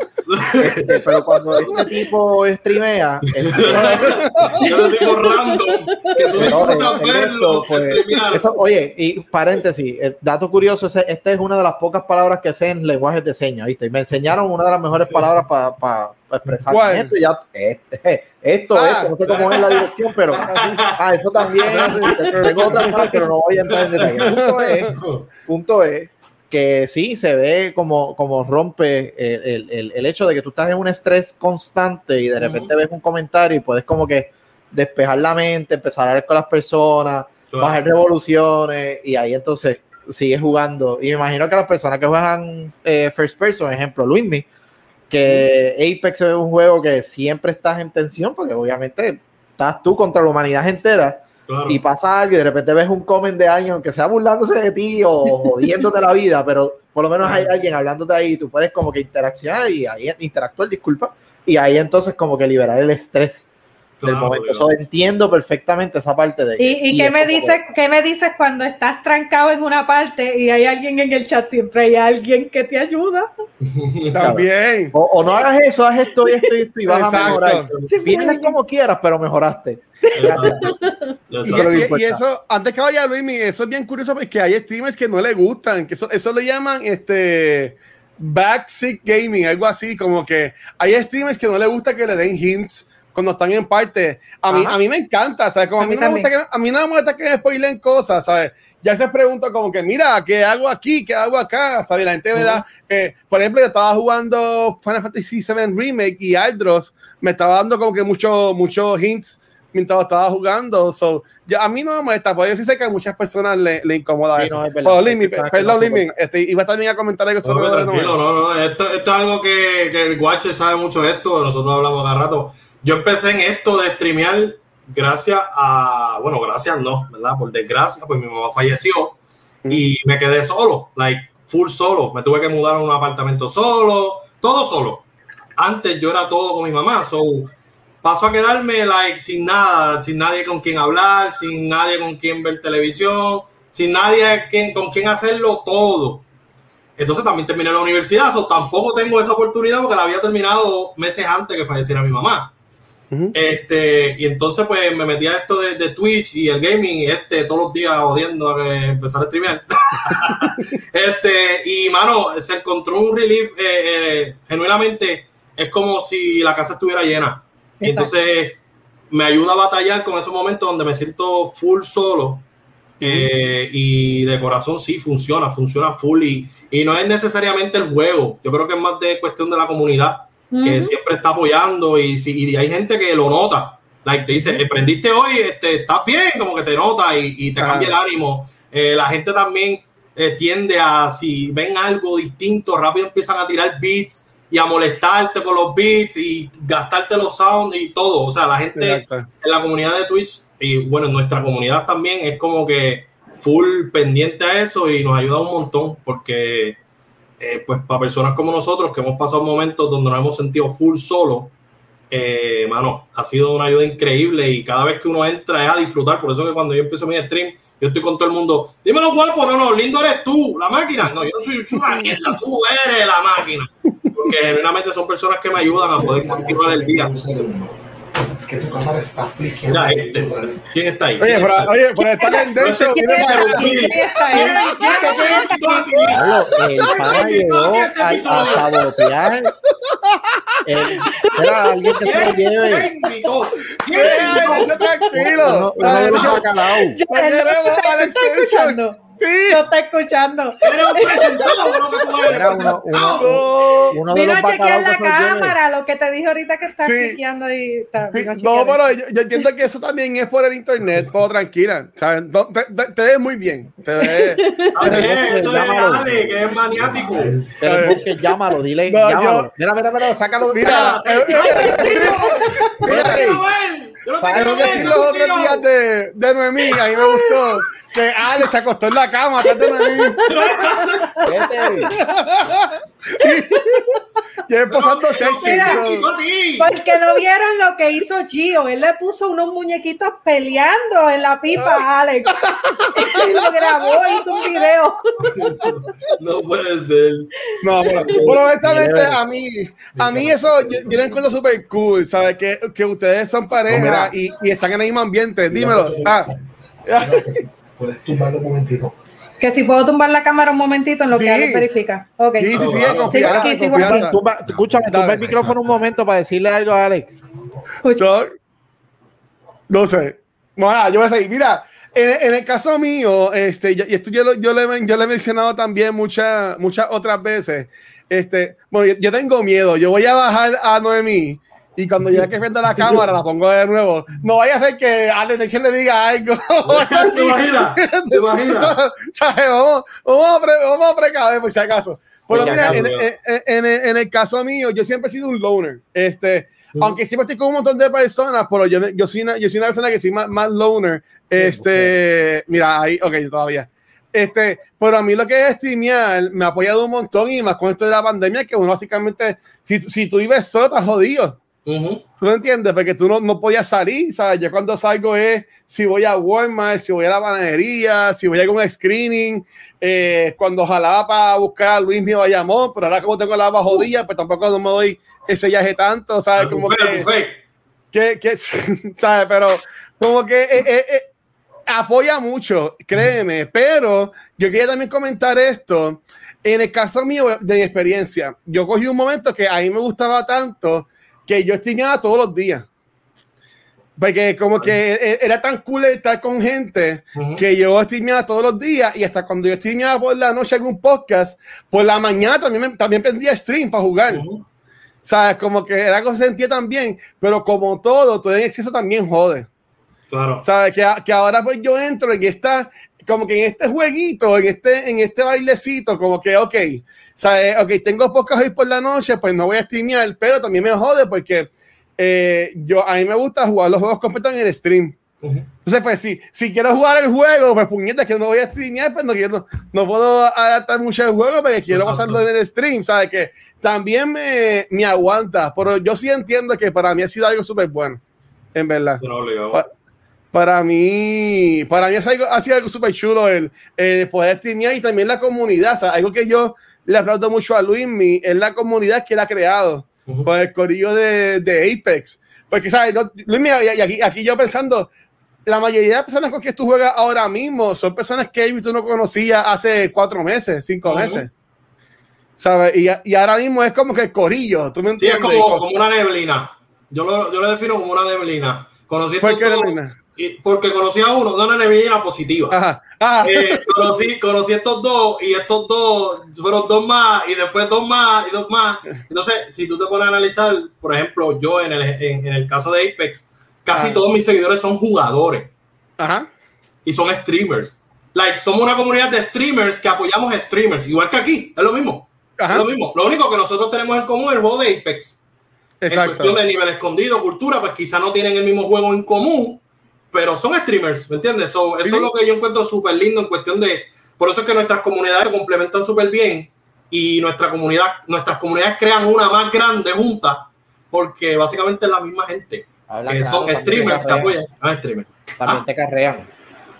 S2: Este, pero cuando este tipo streamea, el tipo-
S1: Yo lo digo random. Que tú
S2: Pero,
S1: disfrutas
S2: eh,
S1: verlo.
S2: pues, eso- oye, y paréntesis, eh, dato curioso, esta es una de las pocas palabras que sé en lenguajes de señas, ¿viste? Y me enseñaron una de las mejores palabras para expresar Y ya, este, esto,
S3: Ah.
S2: esto, no sé cómo es la dirección, pero ah, eso también, tengo otras más, pero no voy a entrar en detalle. Punto es, punto es que sí se ve como, como rompe el, el- el- hecho de que tú estás en un estrés constante y de repente ves un comentario y puedes como que despejar la mente, empezar a ver con las personas, bajar revoluciones y ahí entonces sigues jugando. Y me imagino que las personas que juegan eh, first person, ejemplo, Luismi, que Apex es un juego que siempre estás en tensión porque obviamente estás tú contra la humanidad entera
S1: Claro.
S2: y pasa algo y de repente ves un comment de alguien que sea burlándose de ti o jodiéndote la vida, pero por lo menos hay alguien hablándote ahí y tú puedes como que interaccionar y ahí interactuar, disculpa, y ahí entonces como que liberar el estrés del
S1: Claro,
S2: momento.
S1: claro.
S2: So, entiendo perfectamente esa parte de que
S4: ¿Y, y
S2: sí,
S4: qué,
S2: es
S4: me
S2: como
S4: dices, qué me dices cuando estás trancado en una parte y hay alguien en el chat? Siempre hay alguien que te ayuda.
S3: También.
S2: O, o no hagas eso, haz esto y esto y esto y vas a
S3: Exacto.
S2: mejorar.
S4: Siempre hay
S2: Pierdes
S4: alguien.
S2: como quieras, pero mejoraste.
S1: Exacto.
S3: Y,
S2: que
S3: y- y
S2: importa.
S3: eso, antes que vaya Luis, eso es bien curioso porque hay streamers que no le gustan, que eso, eso le llaman este backseat gaming, algo así, como que hay streamers que no le gusta que le den hints cuando están en parte. A mí,
S2: Ajá.
S3: a mí me encanta, ¿sabes? Como a,
S4: A
S3: mí
S4: mí
S3: no me gusta que, a mí no me gusta que me spoilen cosas, ¿sabes? Ya se pregunta como que, mira, ¿qué hago aquí? ¿Qué hago acá? ¿Sabes? La gente me da, eh, por ejemplo, yo estaba jugando Final Fantasy VII Remake y Aldros me estaba dando como que muchos muchos hints mientras estaba jugando. So, ya, a mí no me molesta, porque yo sí sé que a muchas personas le, le incomoda
S2: Sí,
S3: eso.
S2: no, es verdad. Hay personas que
S3: perdón,
S2: no
S3: Limi,
S2: soportan.
S3: este, iba también a comentar algo
S1: No,
S3: sobre Noel.
S1: no, no, esto, esto es algo que, que el Guache sabe mucho de esto, nosotros hablamos cada rato. Yo empecé en esto de streamear gracias a, bueno, gracias no, ¿verdad? Por desgracia, pues mi mamá falleció y me quedé solo, like full solo. Me tuve que mudar a un apartamento solo, todo solo. Antes yo era todo con mi mamá, so paso a quedarme like sin nada, sin nadie con quien hablar, sin nadie con quien ver televisión, sin nadie con quien hacerlo todo. Entonces también terminé la universidad, so tampoco tengo esa oportunidad porque la había terminado meses antes que falleciera mi mamá. Este, y entonces pues me metí a esto de, de Twitch y el gaming, este, todos los días odiando a que empezar a streamear. este, y mano, se encontró un relief, eh, eh, genuinamente, es como si la casa estuviera llena.
S4: Exacto.
S1: entonces me ayuda a batallar con esos momentos donde me siento full solo. eh, y de corazón sí funciona, funciona full. Y, y no es necesariamente el juego. Yo creo que es más de cuestión de la comunidad que siempre está apoyando. Y, si, y hay gente que lo nota. Like, te dice, prendiste hoy, este, estás bien, como que te nota y, y te
S3: Ajá.
S1: cambia el ánimo. Eh, la gente también eh, tiende a, si ven algo distinto, rápido empiezan a tirar beats y a molestarte con los beats y gastarte los sounds y todo. O sea, la gente
S3: Exacto.
S1: en la comunidad de Twitch y bueno, en nuestra comunidad también es como que full pendiente a eso y nos ayuda un montón porque eh, pues para personas como nosotros que hemos pasado momentos donde nos hemos sentido full solo, eh, mano, ha sido una ayuda increíble y cada vez que uno entra es a disfrutar. Por eso que cuando yo empiezo mi stream, yo estoy con todo el mundo, dímelo guapo, no, no, lindo eres tú, la máquina. No, yo no soy una mierda, tú eres la máquina. Porque genuinamente son personas que me ayudan a poder continuar el día.
S5: Es que tu cámara está fliqueando.
S1: Ya, este, ¿Quién está ahí?
S3: Oye,
S1: ¿Quién
S3: pero,
S1: está ahí?
S3: oye, pero está tendencia.
S1: ¿Quién
S3: viene para-
S4: ¿Quién está ahí?
S1: ¿Quién te invitó aquí?
S2: Diablo, el pana
S1: ¿Quién invitó
S2: llegó
S1: aquí a
S2: a,
S1: este
S2: a
S1: episodio?
S2: sabotear. El- Era alguien que se lo
S1: ¿Quién
S2: lleve.
S1: te invitó? ¿Quién
S3: Eh,
S1: te invitó?
S3: déjese tranquilo.
S2: Uno, uno de los bacalaos.
S4: Ya,
S3: Pues
S4: él
S3: queremos
S4: no
S3: Sí.
S4: No está escuchando.
S1: Eres un presentado, lo que tú eres,
S2: Era uno, uno, uno de
S4: Vino
S2: los
S4: a chequear la cámara, lo que te dije ahorita que está
S3: Sí.
S4: y está.
S3: Sí, no, pero yo, yo entiendo que eso también es por el internet, pero tranquila, ¿sabes? No, te, te- te ves muy bien. Te ves.
S1: Eso es. Ale, que es maniático.
S2: Pero porque llámalo, dile,
S3: No,
S2: llámalo.
S3: yo-
S2: Mira, mira, mira, sácalo.
S3: Mira,
S2: sácalo.
S3: eh, eh, eh,
S1: Yo no te quiero ver. Yo no te
S2: ¿Sabes
S1: quiero
S3: Lo que
S1: ver.
S3: sí
S1: yo
S3: los
S1: no
S3: otros
S1: quiero.
S3: días de, de Noemí, a mí me gustó que Ale se acostó en la cama y él posando sexy.
S4: Porque no vieron lo que hizo Gio. Él le puso unos muñequitos peleando en la pipa a Alex. y lo grabó, hizo un video.
S1: No puede ser.
S3: No, pero, pero honestamente a mí, a mí eso yo, yo lo encuentro súper cool, ¿sabes? Que, que ustedes son pareja y, y están en el mismo ambiente. Dímelo. Ah,
S5: Puedes tumbarlo un momentito.
S4: Que si puedo tumbar la cámara un momentito en lo
S3: Sí.
S4: que Alex verifica. Ok.
S3: sí, sí, sí,
S1: Claro.
S3: confianza,
S4: Sí, sí, sí,
S3: confianza.
S2: Tumba- escúchame, tumba
S3: Dale.
S2: el micrófono un momento para decirle algo a Alex.
S3: So, no sé. Bueno, yo voy a seguir. Mira, en, en el caso mío, este, yo- y esto yo, lo- yo, le, yo le he mencionado también muchas muchas otras veces. Este, bueno, yo, yo tengo miedo. Yo voy a bajar a Noemí y cuando ya que prenda la cámara la pongo de nuevo. No vaya a ser que Alex Nexon le diga algo.
S1: ¿Se imagina? ¿Se imagina?
S3: ¿Sabes? Vamos, vamos, a pre- vamos a precaver por si acaso. Pero mira, en, en- en- en- el caso mío, yo siempre he sido un loner. Este, aunque siempre estoy con un montón de personas, pero yo, yo, soy, una, yo soy una persona que soy más, más loner. Este, mira, ahí, ok, todavía. Este, pero a mí lo que es streamear me ha apoyado un montón y más con esto de la pandemia, que uno básicamente, si, si tú vives solo, estás jodido.
S1: Ujú.
S3: ¿Tú lo entiendes? Porque tú no, no podías salir, ¿sabes? Yo cuando salgo es si voy a Walmart, si voy a la panadería, si voy a algún screening, eh, cuando jalaba para buscar a Luis mi Bayamón, pero ahora como tengo la bajo jodida, pues tampoco no me doy ese viaje tanto, ¿sabes? Como que, que, que- ¿sabes? Pero como que eh, eh, eh, apoya mucho, créeme, pero yo quería también comentar esto. En el caso mío de mi experiencia, yo cogí un momento que a mí me gustaba tanto que yo streameaba todos los días. Porque como que e- era tan cool estar con gente que yo streameaba todos los días y hasta cuando yo streameaba por la noche algún podcast, por la mañana también, me- también prendía stream para jugar.
S1: Ujú.
S3: ¿Sabes? Como que era algo que se sentía también, pero como todo, todo en exceso también jode.
S1: Claro.
S3: ¿Sabes? Que, que ahora pues yo entro en esta, como que en este jueguito, en este, en este bailecito, como que, ok, ¿sabes? Ok, tengo podcast hoy por la noche, pues no voy a streamear, pero también me jode porque eh, yo, a mí me gusta jugar los juegos completos en el stream. Entonces, pues si, si quiero jugar el juego, pues puñetas que no voy a streamear, pues no, quiero, no puedo adaptar mucho el juego porque quiero
S1: Exacto.
S3: pasarlo en el stream, ¿sabes? Que también me, me aguanta, pero yo sí entiendo que para mí ha sido algo súper bueno, en verdad. Para mí, para mí es algo, ha sido algo súper chulo el, el poder streamear y también la comunidad. Algo que yo le aplaudo mucho a Luismi es la comunidad que él ha creado
S1: Ujú.
S3: con el corillo de, de Apex. Porque, ¿sabes? No, Luismi, y aquí, aquí yo pensando, la mayoría de personas con que tú juegas ahora mismo son personas que tú no conocías hace cuatro meses, cinco meses. ¿sabes? Y, y ahora mismo es como que el corillo, ¿tú me
S1: Sí, es
S3: entiendes?
S1: como, como una neblina. Yo lo, yo lo defino como una neblina. Conocí
S3: ¿Por
S1: porque conocí a uno, no una neblina positiva.
S3: Ajá, ajá.
S1: Eh, conocí, conocí estos dos y estos dos fueron dos más y después dos más y dos más. Entonces, si tú te pones a analizar, por ejemplo, yo en el, en, en el caso de Apex, casi
S3: Ah.
S1: todos mis seguidores son jugadores
S3: ajá.
S1: y son streamers. Like, somos una comunidad de streamers que apoyamos streamers, igual que aquí, es lo mismo.
S3: Ajá.
S1: Es lo mismo. Lo único que nosotros tenemos en común es el juego de Apex. En
S3: Exacto.
S1: cuestión de nivel escondido, cultura, pues quizá no tienen el mismo juego en común, pero son streamers, ¿me entiendes? So, eso
S3: Sí.
S1: es lo que yo encuentro súper lindo en cuestión de. Por eso es que nuestras comunidades se complementan súper bien y nuestra comunidad, nuestras comunidades crean una más grande junta, porque básicamente es la misma gente,
S2: Habla
S1: que
S2: claro,
S1: son streamers que apoyan a streamers.
S2: También
S1: Ah.
S2: te carrean.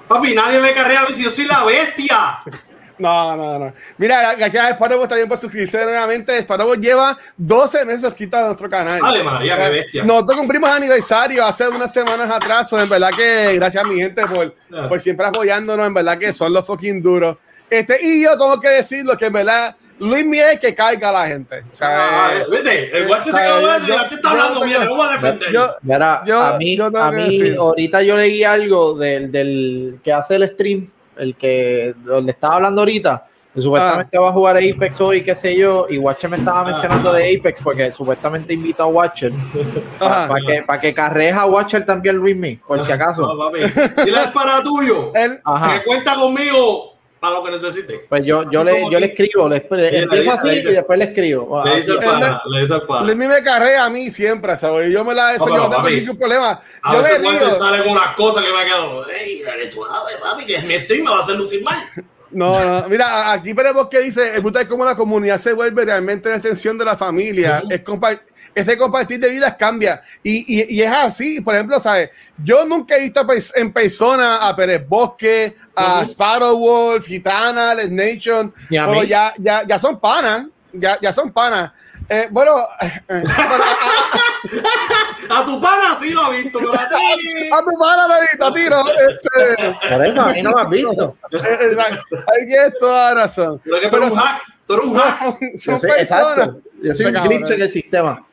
S1: Papi, nadie me carrea a mí si yo soy la bestia.
S3: No, no, no. Mira, gracias a Sparrow también por suscribirse nuevamente. Sparrow lleva 12 meses quita de nuestro canal.
S1: Ave María, qué bestia.
S3: Nosotros cumplimos aniversario hace unas semanas atrás. so, En verdad que gracias a mi gente por,
S1: Ah.
S3: por siempre apoyándonos. En verdad que son los fucking duros. Este, y yo tengo que decirlo que en verdad Luis Miguel que caiga a la gente. O sea,
S1: Ah, ¿Viste? El guache se ya te está
S3: yo-
S1: hablando,
S3: yo-
S1: mira, voy a defender.
S3: yo-
S2: Mira,
S3: Yo-
S2: a mí,
S3: yo
S2: a mí ahorita yo leí algo del, del que hace el stream, el que donde estaba hablando ahorita, que supuestamente va a jugar Apex hoy, qué sé yo, y Watcher me estaba
S1: Ah.
S2: mencionando de Apex porque supuestamente invita a Watcher para
S3: Ajá.
S2: que, pa' que carrees a Watcher también Luis Me, por si acaso.
S1: Dile al para tuyo.
S3: él,
S1: que cuenta conmigo para lo que necesite.
S2: Pues yo, yo, le, yo le escribo, le,
S1: le
S2: empiezo
S1: dice,
S2: así
S1: le dice.
S2: y después le escribo.
S1: Le dice el pana, le dice el pana.
S3: Miguel me carrea a mí siempre, ¿sabes? Yo me la eso,
S1: No,
S3: yo no tengo ningún problema.
S1: A
S3: Yo
S1: veces Juancho
S3: río.
S1: sale con unas cosas que me ha quedado. ¡Ey, dale suave, papi! Que mi stream me va a hacer lucir mal.
S3: No, no, mira, aquí veremos que dice, el punto es cómo la comunidad se vuelve realmente una extensión de la familia.
S1: Ujú.
S3: Es compa- este compartir de vidas cambia. Y, y, y es así, por ejemplo, ¿sabes? Yo nunca he visto en persona a Pérez Bosque, a
S1: Ujú.
S3: Sparrow Wolf, Gitana, Les Nation, pero ya, ya, ya son panas, ya, ya son panas. Eh, bueno, eh, a,
S1: A tu pana sí lo ha visto, pero a ti.
S3: a- tu pana, David, a ti, ¿no? Este,
S2: Por eso, a mí no me has visto.
S3: eh, ahí tienes toda la razón.
S1: Pero es que tú eres un hack. Tú eres un hack.
S3: son,
S2: Yo
S3: son
S2: soy,
S3: personas.
S2: exacto. Yo soy un glitch en el sistema.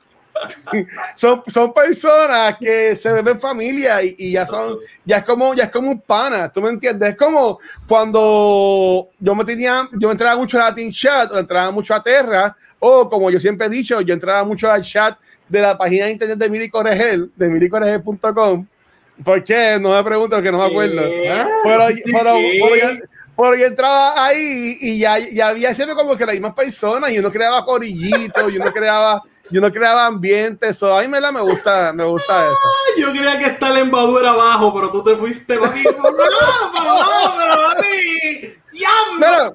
S3: Son, son personas que se ven familia y, y ya son, ya es como, ya es como un pana, ¿tú me entiendes? Es como cuando yo me tenía, yo entraba mucho a Latin Chat, o entraba mucho a Terra, o como yo siempre he dicho, yo entraba mucho al chat de la página de internet de Miri Corregel, de miricorregel.com. ¿Por qué? No me pregunto, que no me acuerdo.
S1: ¿Qué?
S3: Pero,
S1: Sí,
S3: pero,
S1: ¿qué?
S3: pero yo, pero yo entraba ahí y ya, ya había siempre como que las mismas personas y uno creaba corillitos y uno creaba, y uno creaba ambiente. Eso a mí me, la, me gusta, me gusta eso.
S1: Yo creía que está la embadura abajo, pero tú te fuiste, papi. No, no, pero papi. ¡Diablo!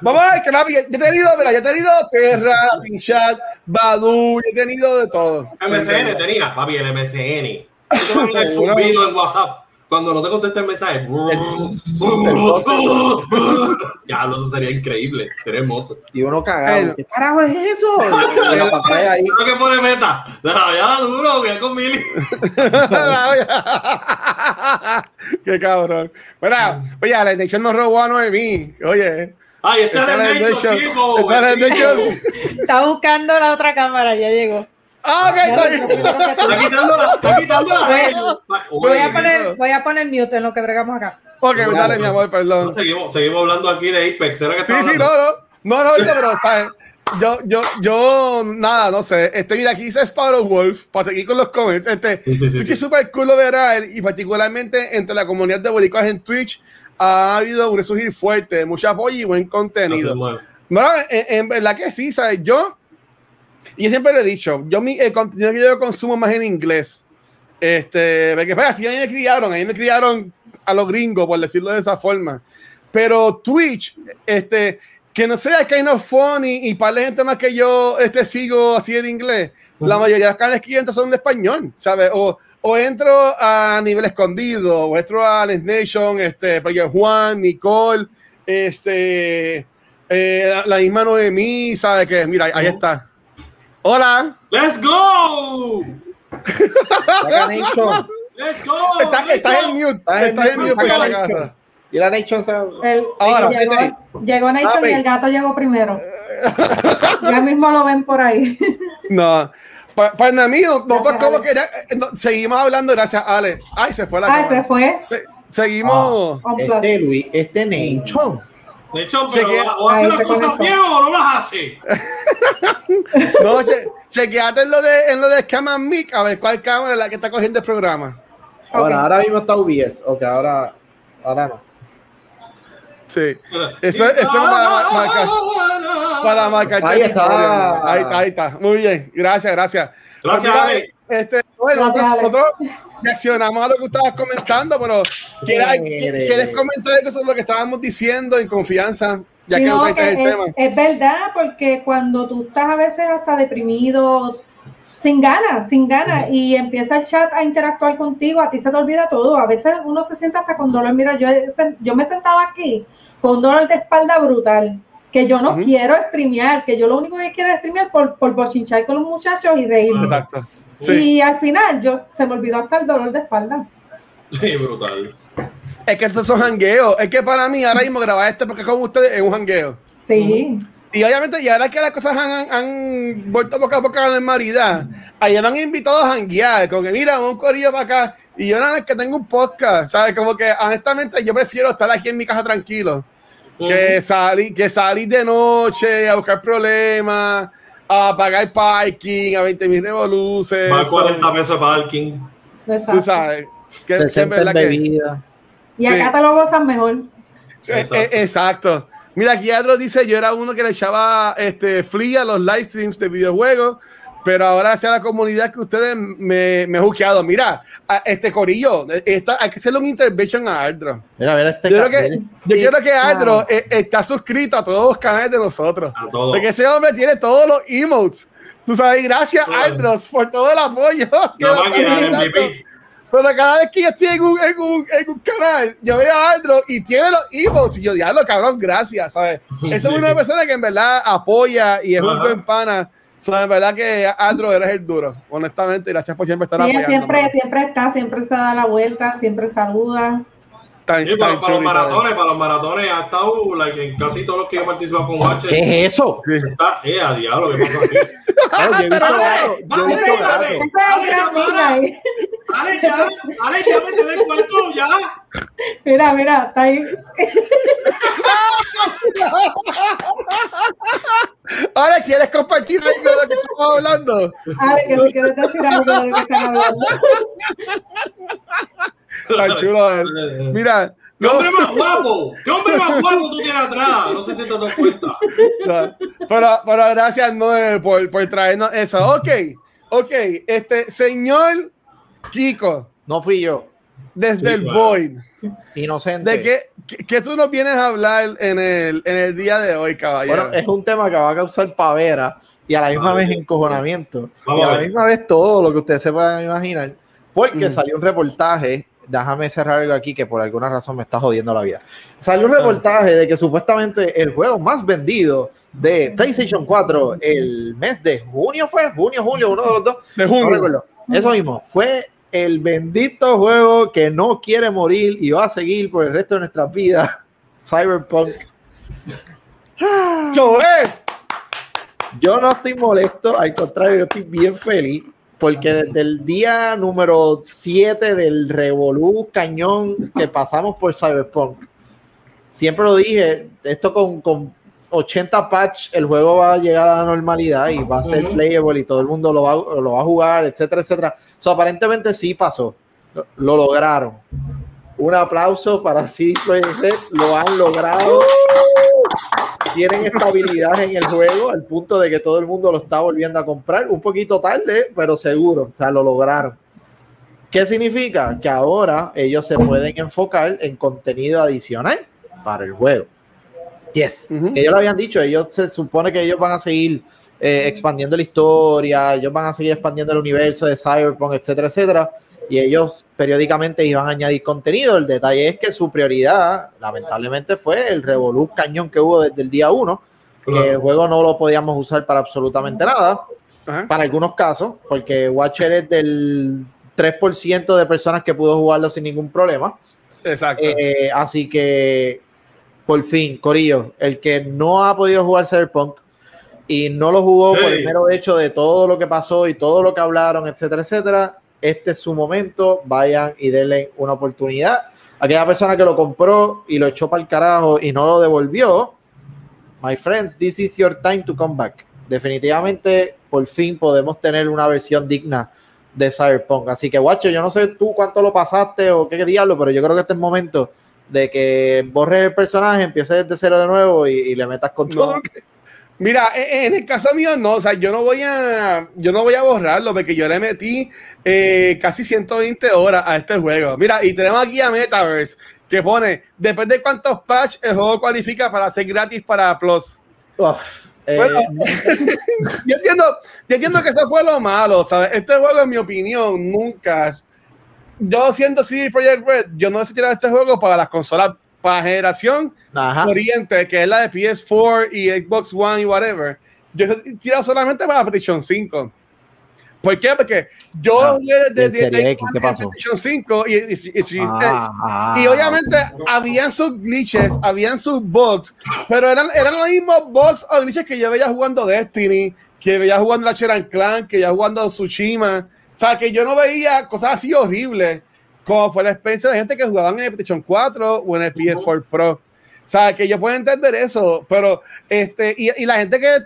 S3: Vamos a ver que papi, yo he tenido, mira, yo he tenido Terra, Pinchat, Badu, yo he tenido de todo.
S1: MSN tenía, papi, el MSN. Yo zumbido en WhatsApp. Cuando no te contesta el mensaje. ya, eso sería increíble. Sería hermoso.
S2: Y uno cagado. ¿Qué carajo es eso? La.
S1: Creo que pone meta. Déjalo ya duro, que con Mili.
S3: Qué cabrón. Bueno, oye, la Nation nos robó a Noemí. Oye,
S1: Ay, este es
S3: Está
S1: el
S3: la
S1: chico.
S3: La
S1: el.
S3: Nation.
S4: Está buscando la otra cámara, ya llegó.
S3: Ah, ok, está
S1: quitando la. Está quitando la.
S4: Voy a poner, voy a poner mute en lo que bregamos acá.
S3: Ok, dale, mi amor, perdón.
S1: Seguimos, seguimos hablando aquí de Apex. ¿Será que
S3: Sí, sí, no, no. No, no, pero, ¿sabes? Yo, yo, yo, nada, no sé. Este, mira, aquí dice Sparrow Wolf, para seguir con los comments. Este,
S1: Sí, sí, sí,
S3: sí, súper cool lo de Rael, y particularmente entre la comunidad de boricuas en Twitch, ha habido un resurgir fuerte, mucho apoyo y buen contenido.
S1: Bueno,
S3: Bueno, en, en verdad que sí, ¿sabes? Yo, yo siempre lo he dicho, yo mi, el contenido que yo consumo más en inglés. Este, porque pues, así a mí me criaron, a mí me criaron a los gringos, por decirlo de esa forma. Pero Twitch, este, que no sea kind of funny y para la gente más que yo este, sigo así en inglés, la
S1: Ujú.
S3: mayoría de los canales que yo entro son de español, ¿sabes? O, o entro a nivel escondido, o entro a Les Nation, este, porque Juan, Nicole, este, eh, la, la misma Noemí, ¿sabes? Que mira, ahí
S1: Ujú.
S3: está. Hola.
S1: ¡Let's go!
S2: Nation.
S1: ¡Let's go!
S3: Está,
S1: Nation.
S3: está en mute.
S2: Estás en
S3: Está en
S2: mute,
S3: por si
S2: saca
S3: acaso.
S2: Y la Nation se...
S4: El-
S3: Ahora,
S4: llegó, llegó
S2: Papi.
S4: y el gato llegó primero. ya mismo lo ven por ahí.
S3: No. Pa- Para mí, nosotros como
S4: Ale.
S3: que ya- no, seguimos hablando, gracias, Ale. Ay, se fue la
S4: Ay,
S3: cámara.
S4: se fue.
S3: Se- seguimos.
S4: Plus.
S2: Este Luis, este Nation.
S1: De hecho, pero
S3: Chequea-
S1: ¿o hace las cosas bien o no las hace?
S3: No, che, chequeate en lo de en lo de Cam Mic, a ver cuál cámara es la que está cogiendo el programa.
S2: Ahora, ahora mismo está OBS. Ok, ahora, ahora no.
S3: Sí. Eso, eso es para marcar, para marcar
S2: Ahí está.
S3: Ahí, ahí está. Muy bien. Gracias, gracias.
S1: Gracias,
S3: Pues,
S1: Ale.
S3: Este, bueno,
S4: Gracias,
S3: nosotros,
S4: Ale.
S3: nosotros reaccionamos a lo que estabas comentando, pero ¿quieres,
S2: Quiere.
S3: ¿quieres comentar algo sobre lo que estábamos diciendo en confianza? Ya
S4: Sí,
S3: que
S4: no, que
S3: el
S4: es,
S3: tema.
S4: es verdad, porque cuando tú estás a veces hasta deprimido, sin ganas, sin ganas, y empieza el chat a interactuar contigo, a ti se te olvida todo. A veces uno se sienta hasta con dolor. Mira, yo, yo me sentaba aquí con dolor de espalda brutal, que yo no quiero streamear, que yo lo único que quiero es streamear por, por bochinchar con los muchachos y reírme.
S3: Exacto. Sí.
S4: Y al final yo se me olvidó hasta el dolor de espalda.
S1: Sí, brutal.
S3: Es que estos son jangueos. Es que para mí ahora mismo grabar este porque con ustedes es un jangueo.
S4: Sí.
S3: Y obviamente, y ahora que las cosas han, han- han vuelto poco a poco a la normalidad, ayer me han invitado a janguear, como que mira, un corillo para acá, y yo nada, es que tengo un podcast, ¿sabes? Como que honestamente yo prefiero estar aquí en mi casa tranquilo, que salir, que salir de noche a buscar problemas, a pagar parking, a 20 mil revoluces.
S1: Más 40 pesos de parking.
S3: Tú
S4: Exacto.
S3: sabes. Que, que
S2: 60 en
S3: verdad que-
S2: bebida.
S4: Y
S3: Sí.
S4: acá te lo gozan mejor.
S3: Sí,
S1: Exacto.
S3: eh, exacto. Mira, aquí Adro dice, yo era uno que le echaba este, flea a los live streams de videojuegos, pero ahora hacia la comunidad que ustedes me, me he juqueado. Mira, a este corillo, está, hay que hacerle un intervention a Adro.
S2: Mira, mira este
S3: Yo creo que,
S2: mira
S3: yo
S2: este
S3: quiero que Adro
S2: ca-
S3: eh, está suscrito a todos los canales de nosotros.
S1: A todo.
S3: Porque ese hombre tiene todos los emotes. Tú sabes, gracias
S1: Claro.
S3: Aldros por todo el apoyo. que.
S1: MVP.
S3: Pero cada vez que yo estoy en un, en un, en un canal, yo veo a Andro y tiene los emotes y yo, diablo, cabrón, gracias, ¿sabes? Esa es una persona que en verdad apoya y es un
S1: Ajá.
S3: buen pana. So, en verdad que Andro eres el duro, honestamente. Gracias por siempre estar
S4: Sí,
S3: apoyando.
S4: siempre, siempre está, siempre se da la vuelta, siempre saluda.
S3: Tan,
S1: Sí, para,
S3: tan
S1: para los maratones, para los maratones ha estado like, en casi todos los que he participado con Watcher.
S2: ¿Qué es eso?
S1: Está, eh, a diablo, ¿qué pasó aquí?
S2: Claro, yo he visto
S1: Dale,
S2: gato, yo he
S1: dale,
S2: visto
S1: dale. ya, dale ya, vete del cuarto, ya.
S4: Mira, mira, está ahí.
S3: Ahora, ¿quieres compartir algo de lo que estamos hablando?
S4: Ale, que me quieres decir algo de lo que están hablando.
S3: Tan chulo. eh. Mira,
S1: ¿Qué hombre más guapo? ¿Qué hombre más guapo tú tienes atrás? No sé si te das cuenta.
S3: no. pero, pero gracias Noé, por, por traernos eso. Ok, ok. Este, señor Kiko,
S2: No fui yo.
S3: desde
S1: Sí,
S3: el. Void.
S2: Inocente.
S3: ¿De qué, qué, qué tú nos vienes a hablar en el, en el día de hoy, caballero?
S2: Bueno, es un tema que va a causar pavera y a la misma
S1: Ah,
S2: vez encojonamiento.
S1: Vamos
S2: y a
S1: a
S2: la misma vez todo lo que ustedes se puedan imaginar. Porque
S3: Mm.
S2: salió un reportaje, déjame cerrar algo aquí que por alguna razón me está jodiendo la vida. Salió
S1: Ah.
S2: un reportaje de que supuestamente el juego más vendido de PlayStation 4 el mes de junio fue, junio, julio, uno de los dos,
S3: de
S2: no
S3: junio.
S2: recuerdo. Eso mismo, fue el bendito juego que no quiere morir y va a seguir por el resto de nuestras vidas, Cyberpunk.
S3: So, eh,
S2: Yo no estoy molesto, al contrario, yo estoy bien feliz porque desde el día número 7 del Revolú Cañón que pasamos por Cyberpunk, siempre lo dije, esto con, con 80 patch, el juego va a llegar a la normalidad y va a ser playable y todo el mundo lo va, lo va a jugar, etcétera, etcétera. So, aparentemente sí pasó, lo, lo lograron. Un aplauso para Red, lo han logrado tienen estabilidad en el juego al punto de que todo el mundo lo está volviendo a comprar un poquito tarde, pero seguro, o sea, lo lograron. ¿Qué significa? Que ahora ellos se pueden enfocar en contenido adicional para el juego. Yes.
S3: Ujú.
S2: Que ellos lo habían dicho, ellos se supone que ellos van a seguir eh, expandiendo la historia, ellos van a seguir expandiendo el universo de Cyberpunk, etcétera, etcétera. Y ellos periódicamente iban a añadir contenido. El detalle es que su prioridad, lamentablemente, fue el revolú cañón que hubo desde el día uno, que el juego no lo podíamos usar para absolutamente nada, para algunos casos, porque Watcher es del 3% de personas que pudo jugarlo sin ningún problema.
S3: Exacto.
S2: Eh, así que, por fin, Corillo, el que no ha podido jugar Cyberpunk y no lo jugó por el mero hecho de todo lo que pasó y todo lo que hablaron, etcétera, etcétera, este es su momento. Vayan y denle una oportunidad. Aquella persona que lo compró y lo echó para el carajo y no lo devolvió, my friends, this is your time to come back. Definitivamente, por fin podemos tener una versión digna de Cyberpunk. Así que, guacho, yo no sé tú cuánto lo pasaste o qué diablo, pero yo creo que este es el momento de que borres el personaje, empieces desde cero de nuevo y, y le metas con todo.
S3: No.
S2: lo que-
S3: Mira, e- en el caso mío no, o sea, yo no voy a, yo no voy a borrarlo porque yo le metí eh, casi 120 horas a este juego. Mira, y tenemos aquí a Metaverse que pone, depende de cuántos patch el juego cualifica para ser gratis para Plus.
S2: Uf, eh,
S3: Bueno, yo entiendo, yo entiendo que eso fue lo malo, ¿sabes? Este juego, en mi opinión, nunca. Yo siendo CD Projekt Red, yo no necesitaba este juego para las consolas para generación
S2: ajá.
S3: corriente, que es la de PS4 y Xbox One y whatever. Yo he tirado solamente para PlayStation 5. ¿Por qué? Porque yo
S2: Ah,
S3: jugué
S2: ¿en
S3: desde
S2: X? ¿Qué pasó?
S3: PlayStation 5 y, y- y-
S2: Ah, ah,
S3: y obviamente habían sus glitches, habían sus bugs, pero eran, eran los mismos bugs o glitches que yo veía jugando Destiny, que veía jugando la Cheran Clan, que veía jugando Tsushima. O sea, que yo no veía cosas así horribles como fue la experiencia de gente que jugaban en el PlayStation 4 o en el PS4 Pro. O sea, que yo puedo entender eso, pero este, y, y la gente que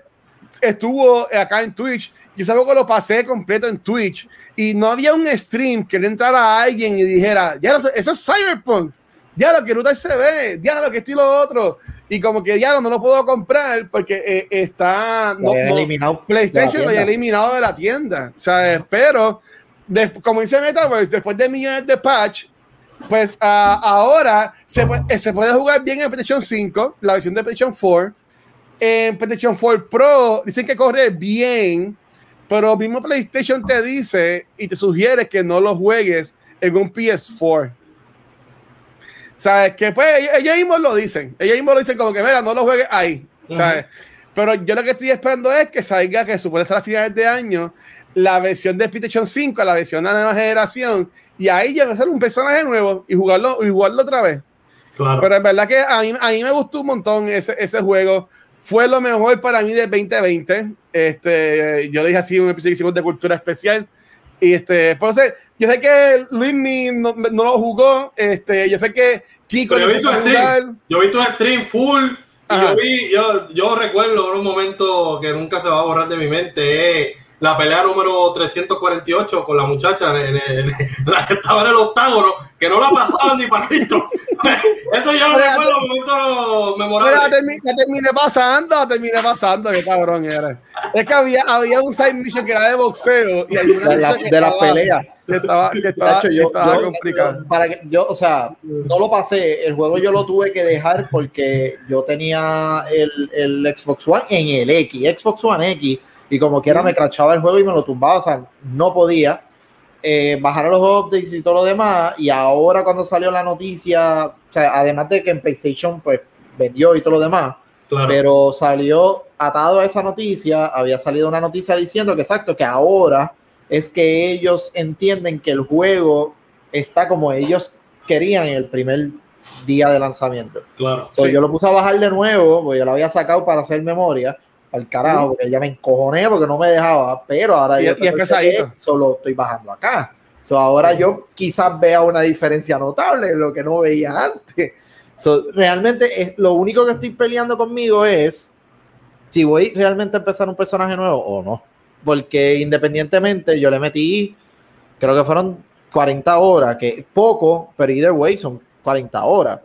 S3: estuvo acá en Twitch, yo sabía que lo pasé completo en Twitch y no había un stream que le entrara a alguien y dijera, ya eso, eso es Cyberpunk, ya lo que brutal se ve, ya lo que esto y lo otro. Y como que ya no lo puedo comprar porque eh, está no- no-
S2: eliminado.
S3: PlayStation
S2: de la
S3: lo había eliminado de la tienda, ¿sabes? Pero, de- como dice Metaverse, después de millones de patch, pues ah, ahora se, puede- eh, se puede jugar bien en PlayStation 5, la versión de PlayStation 4. En PlayStation 4 Pro dicen que corre bien, pero mismo PlayStation te dice y te sugiere que no lo juegues en un PS4. ¿Sabes? Que pues ellos, mismos lo dicen. Ellos mismos lo dicen como que, mira, no lo juegues ahí. ¿Sabes? Pero yo lo que estoy esperando es que salga, que supone ser a finales de año, la versión de PlayStation 5, la versión de la nueva generación, y ahí ya va a ser un personaje nuevo y jugarlo, y jugarlo otra vez.
S1: Claro.
S3: Pero en verdad que a mí, a mí me gustó un montón ese, ese juego. Fue lo mejor para mí del 2020. Este, yo le dije así un episodio de cultura especial. Y este, pues, yo sé que Luis ni no, no lo jugó. Este, yo sé que Kiko
S1: Pero yo vi
S3: jugar.
S1: stream. Yo vi tu stream full. Y yo vi, yo, yo recuerdo un momento que nunca se va a borrar de mi mente. eh, la pelea número 348 con la muchacha en, en- en- la que estaba en el octágono, que no la pasaban ni para Cristo. Eso yo lo
S3: Pero-
S1: recuerdo momentos
S3: Pero la,
S1: memorables.
S3: termi- la terminé pasando, la terminé pasando, qué cabrón era. Es que había, había un side mission que era de boxeo y
S2: de, la, de las peleas.
S3: que estaba, que estaba,
S2: Tacho,
S3: que
S2: yo,
S3: estaba
S2: yo-
S3: complicado.
S2: para que, yo, o sea, no lo pasé. El juego yo lo tuve que dejar porque yo tenía el, el Xbox One en el X, Xbox One X, y como quiera me crachaba el juego y me lo tumbaba, o sea, no podía eh, bajar los updates y todo lo demás. Y ahora cuando salió la noticia, o sea, además de que en PlayStation pues vendió y todo lo demás,
S1: Claro.
S2: pero salió atado a esa noticia, había salido una noticia diciendo que exacto, que ahora es que ellos entienden que el juego está como ellos querían en el primer día de lanzamiento.
S1: claro.
S3: Sí.
S2: Yo lo puse a bajar de nuevo, porque yo lo había sacado para hacer memoria, al carajo, porque ya me encojoné porque no me dejaba, pero ahora
S3: Y-
S2: yo
S3: y es
S2: solo estoy bajando acá. So, ahora
S3: Sí.
S2: yo quizás vea una diferencia notable en lo que no veía antes. So, realmente es, lo único que estoy peleando conmigo es si voy realmente a empezar un personaje nuevo o no. Porque independientemente yo le metí, creo que fueron 40 horas, que poco, pero either way son 40 horas.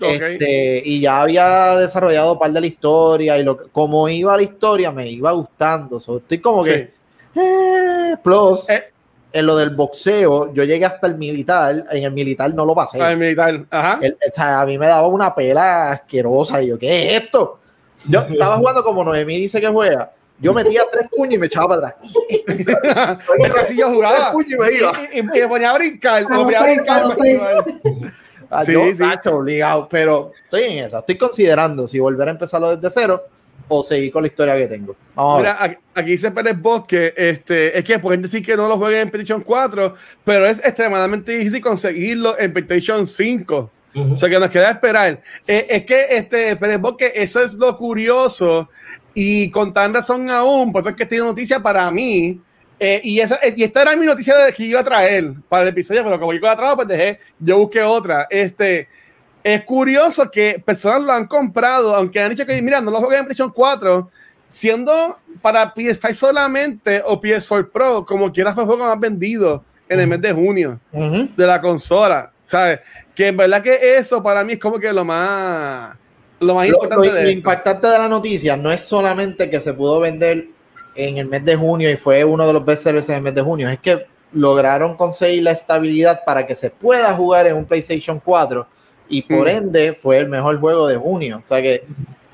S2: Este, y ya había desarrollado parte de la historia y lo que- como iba la historia me iba gustando. So, estoy como que
S3: Sí.
S2: eh, plus
S3: Eh.
S2: en lo del boxeo, yo llegué hasta el militar, en el militar no lo pasé.
S3: Ah, el militar. Ajá.
S2: El- o sea, a mí me daba una pela asquerosa y yo, ¿qué es esto? Yo estaba jugando como Noemí dice que juega. Yo metía tres puños y me echaba para atrás.
S3: Así yo jugaba.
S2: Tres puños y me iba.
S3: Y, y- y me ponía a brincar. Me ponía a brincar.
S2: Ah,
S3: Sí,
S2: yo,
S3: sí.
S2: Nacho, obligado, pero estoy en esa, estoy considerando si volver a empezarlo desde cero o seguir con la historia que tengo. Vamos a ver.
S3: Mira, aquí, dice Pérez Bosque, este, es que pueden decir que no lo jueguen en PlayStation 4, pero es extremadamente difícil conseguirlo en PlayStation 5.
S1: Ujú.
S3: O sea que nos queda esperar. Eh, es que, este, Pérez Bosque, eso es lo curioso y con tan razón aún, por eso es que esta noticia para mí. Eh, y, esa, y esta era mi noticia de que iba a traer para el episodio, pero como yo la trajo, pues dejé, yo busqué otra. Este, es curioso que personas lo han comprado, aunque han dicho que, mira, no lo jueguen en PlayStation 4, siendo para PS5 solamente o PS4 Pro, como quiera fue el juego más vendido en el mes de junio
S2: Ujú.
S3: de la consola, ¿sabes? Que en verdad que eso para mí es como que lo más lo más
S2: Lo,
S3: importante
S2: lo-
S3: de
S2: lo impactante de la noticia no es solamente que se pudo vender en el mes de junio y fue uno de los bestsellers en el mes de junio, es que lograron conseguir la estabilidad para que se pueda jugar en un PlayStation 4 y por
S3: Mm.
S2: ende fue el mejor juego de junio. O sea que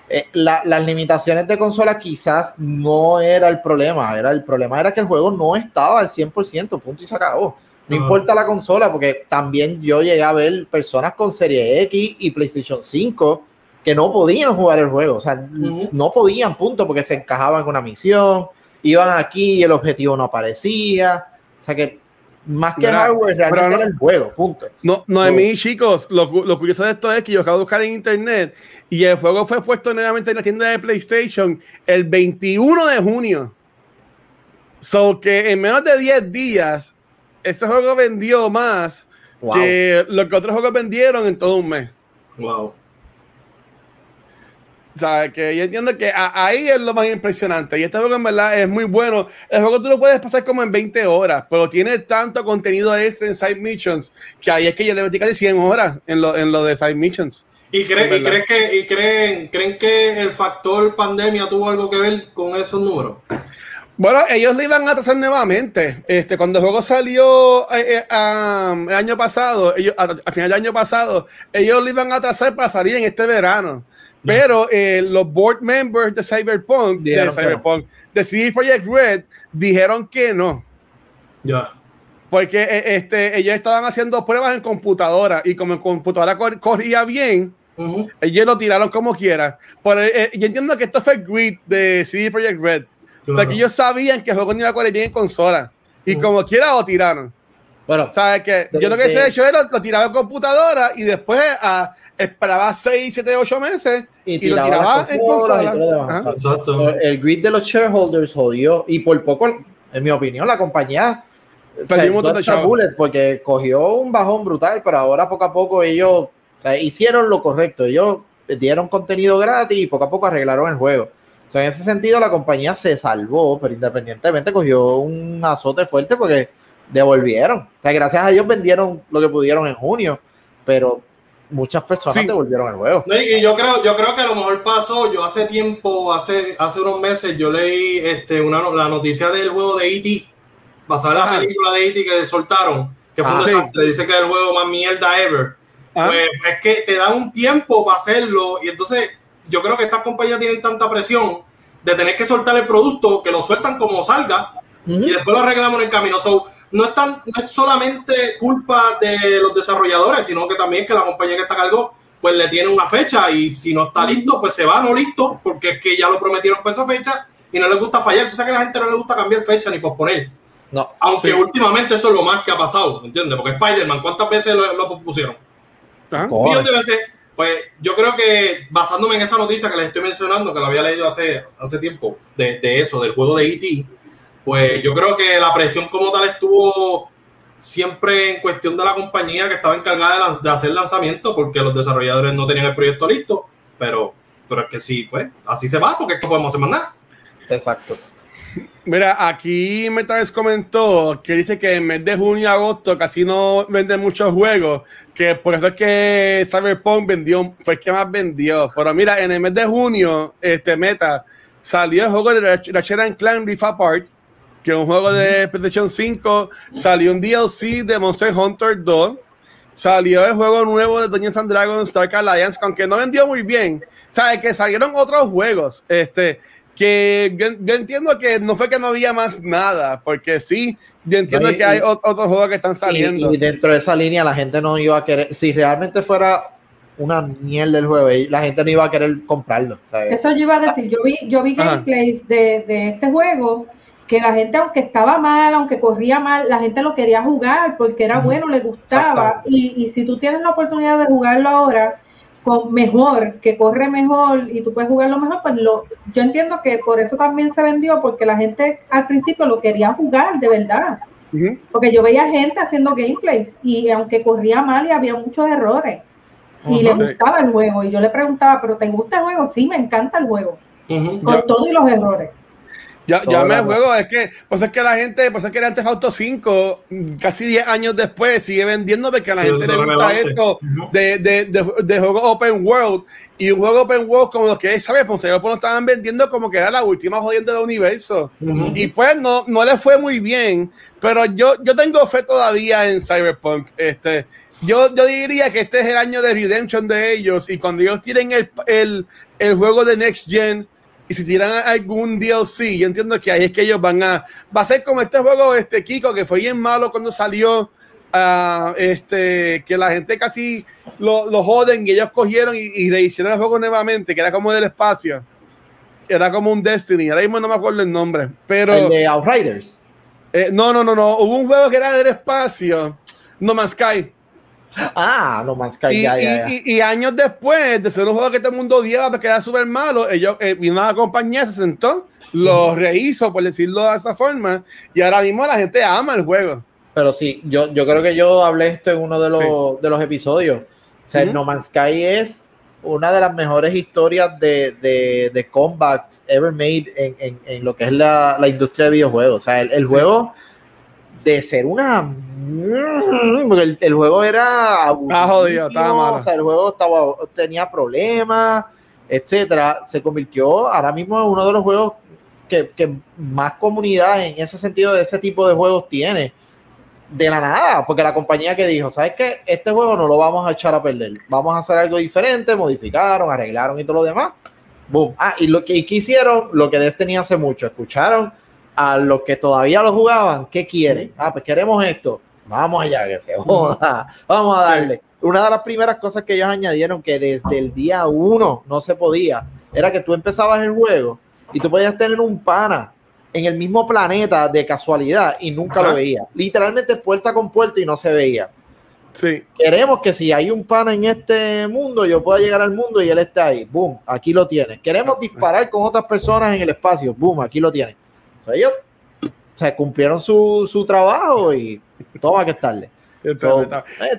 S2: eh, la- las limitaciones de consola quizás no era el problema, era el problema era que el juego no estaba al 100%, punto y se acabó. No importa la consola, porque también yo llegué a ver personas con Serie X y PlayStation 5 que no podían jugar el juego, o sea, no podían, punto, porque se encajaban con una misión, iban aquí y el objetivo no aparecía, o sea que más que
S3: Mira,
S2: hardware, realmente
S3: no-
S2: era el juego, punto.
S3: No, no, de mí, chicos, lo, lo curioso de esto es que yo acabo de buscar en internet y el juego fue puesto nuevamente en la tienda de PlayStation el 21 de junio. So que en menos de 10 días, ese juego vendió más
S2: Wow.
S3: que lo que otros juegos vendieron en todo un mes.
S1: Wow.
S3: O sea, que yo entiendo que a- ahí es lo más impresionante. Y este juego en verdad es muy bueno. El juego tú lo puedes pasar como en 20 horas, pero tiene tanto contenido extra en Side Missions que ahí es que yo le metí casi 100 horas en lo, en lo de Side Missions.
S1: ¿Y, cree-
S3: Es
S1: y crees que, y creen, creen que el factor pandemia tuvo algo que ver con esos números?
S3: Bueno, ellos lo iban a trazar nuevamente. Este, cuando el juego salió eh, eh, am, el año pasado, ellos, a, a final del año pasado, ellos lo iban a trazar para salir en este verano. Pero eh, los board members de Cyberpunk, de
S2: Dijeron.
S3: Cyberpunk, de CD Projekt Red, dijeron que no.
S1: Ya.
S3: Porque eh, este, ellos estaban haciendo pruebas en computadora y como en computadora cor- corría bien,
S1: Ujú.
S3: ellos lo tiraron como quiera. Pero eh, yo entiendo que esto fue el grid de CD Projekt Red.
S1: Claro.
S3: Porque ellos sabían que el juego no iba a correr bien en consola. Y
S1: Mm.
S3: como quiera lo tiraron.
S2: Bueno,
S3: ¿Sabes que Yo lo que sé hecho era lo tiraba en computadora y después ah, esperaba 6, 7, 8 meses
S2: y
S3: y, lo
S2: tiraba
S3: tiraba en consola.
S2: todo lo demás,
S3: Ajá.
S2: ¿sabes?
S1: Exacto.
S2: el grid de los shareholders jodió y por poco, en mi opinión, la compañía o sea,
S3: Perdió un montón de
S2: porque cogió un bajón brutal, pero ahora poco a poco ellos o sea, hicieron lo correcto. Ellos dieron contenido gratis y poco a poco arreglaron el juego. O sea, en ese sentido la compañía se salvó, pero independientemente cogió un azote fuerte porque devolvieron. O sea, gracias a ellos vendieron lo que pudieron en junio, pero muchas personas
S3: Sí.
S2: devolvieron el juego.
S1: No, y yo creo, yo creo que a lo mejor pasó, yo hace tiempo, hace, hace unos meses, yo leí este, una, la noticia del juego de E.T., basada en la
S3: Ajá.
S1: película de E.T. que soltaron, que fue un
S2: Ah,
S3: sí.
S1: desastre, dice que es el juego más mierda ever.
S3: Ah,
S1: Pues es que te dan un tiempo para hacerlo y entonces yo creo que estas compañías tienen tanta presión de tener que soltar el producto que lo sueltan como salga y después lo arreglamos en el camino. So, no, es tan, no es solamente culpa de los desarrolladores, sino que también que la compañía que está a cargo pues le tiene una fecha y si no está listo, pues se va no listo, porque es que ya lo prometieron para esa fecha y no les gusta fallar. Tú sabes que a la gente no le gusta cambiar fecha ni posponer.
S2: No,
S1: Aunque
S3: Sí.
S1: últimamente eso es lo más que ha pasado, ¿entiendes? Porque Spider-Man, ¿cuántas veces lo, lo pospusieron?
S3: ajá.
S2: Cojones.
S1: millones de veces. Pues yo creo que basándome en esa noticia que les estoy mencionando, que la había leído hace, hace tiempo, de, de eso, del juego de E.T., pues yo creo que la presión como tal estuvo siempre en cuestión de la compañía que estaba encargada de, hacer lanzamiento, porque los desarrolladores no tenían el proyecto listo, pero, pero es que sí, pues así se va, porque es que podemos hacer más nada.
S2: exacto.
S3: Mira, aquí Metales comentó que dice que en mes de junio y agosto casi no venden muchos juegos, que por eso es que Cyberpunk vendió, fue el que más vendió. Pero mira, en el mes de junio, este Meta salió el juego de Ratch- Ratchet and Clank Rift Apart, que un juego de PlayStation 5, salió un DLC de Monster Hunter 2, salió el juego nuevo de Dungeons and Dragons Stark Alliance, que aunque no vendió muy bien, sabes que salieron otros juegos, este que yo, yo entiendo que no fue que no había más nada, porque sí, yo entiendo
S2: No, y-
S3: que hay
S2: y-
S3: ot- otros juegos que están
S2: Y,
S3: saliendo.
S2: y dentro de esa línea la gente no iba a querer, si realmente fuera una mierda el juego y la gente no iba a querer comprarlo. ¿sabes?
S4: Eso yo iba a decir, yo vi, yo vi gameplays de, de este juego que la gente, aunque estaba mal, aunque corría mal, la gente lo quería jugar porque era bueno, le gustaba. Y, y si tú tienes la oportunidad de jugarlo ahora con mejor, que corre mejor y tú puedes jugarlo mejor, pues lo, yo entiendo que por eso también se vendió, porque la gente al principio lo quería jugar de verdad. Porque yo veía gente haciendo gameplays y aunque corría mal y había muchos errores. Y le gustaba el juego. Y yo le preguntaba, ¿pero te gusta el juego? Sí, me encanta el juego. Con
S3: Ya.
S4: todo y los errores.
S3: Ya, ya me juego, es que, pues es que la gente, pues es que el Grand Theft Auto 5, mm, casi 10 años después, sigue vendiendo porque a la
S1: Pero
S3: gente le gusta
S1: relevante.
S3: esto de, de, de, de juego open world. Y un juego open world como los que, ¿sabes? Pues ellos lo estaban vendiendo como que era la última jodienda del universo.
S1: Ujú.
S3: Y pues no, no le fue muy bien, pero yo, yo tengo fe todavía en Cyberpunk. Este, yo, yo diría que este es el año de redemption de ellos y cuando ellos tienen el, el, el juego de Next Gen y si tiran algún DLC, yo entiendo que ahí es que ellos van a... Va a ser como este juego, este Kiko, que fue bien malo cuando salió, ah, este, que la gente casi lo, lo joden y ellos cogieron y, y rehicieron el juego nuevamente, que era como del espacio. Era como un Destiny, ahora mismo no me acuerdo el nombre, pero...
S2: El de Outriders.
S3: Eh, no, no, no, no. Hubo un juego que era del espacio. No Man's Sky.
S2: Ah, No Man's Sky,
S3: Y,
S2: ya, ya, ya.
S3: y- y- y años después de ser un juego que todo el mundo odiaba porque era súper malo, ellos, eh, vino una compañía, se sentó, lo rehizo, por decirlo de esa forma, y ahora mismo la gente ama el juego.
S2: Pero sí, yo, yo creo que yo hablé esto en uno de los, de los episodios. O sea,
S3: Ujú.
S2: No Man's Sky es una de las mejores historias de, de, de combats ever made en, en, en lo que es la, la industria de videojuegos. O sea, el, el juego de ser una... Porque el, el juego era...
S3: Estaba jodido, estaba
S2: aburridísimo,
S3: malo.
S2: O sea, el juego estaba, tenía problemas, etcétera. Se convirtió ahora mismo en uno de los juegos que, que más comunidad en ese sentido de ese tipo de juegos tiene de la nada, porque la compañía que dijo, ¿sabes qué? Este juego no lo vamos a echar a perder, vamos a hacer algo diferente, modificaron, arreglaron y todo lo demás. Boom. Ah, y lo que, y que hicieron, lo que Destiny hace mucho, escucharon a los que todavía lo jugaban, ¿qué quieren? Ah, pues queremos esto, vamos allá, que se joda, vamos a
S3: Sí.
S2: darle. Una de las primeras cosas que ellos añadieron que desde el día uno no se podía, era que tú empezabas el juego y tú podías tener un pana en el mismo planeta de casualidad y nunca
S3: Ajá.
S2: lo veía. Literalmente puerta con puerta y no se veía.
S3: Sí.
S2: Queremos que si hay un pana en este mundo, yo pueda llegar al mundo y él esté ahí. Boom, aquí lo tienes. Queremos disparar con otras personas en el espacio. Boom, aquí lo tienes. O sea, ellos se cumplieron su, su trabajo y toma que estarle. So, eh,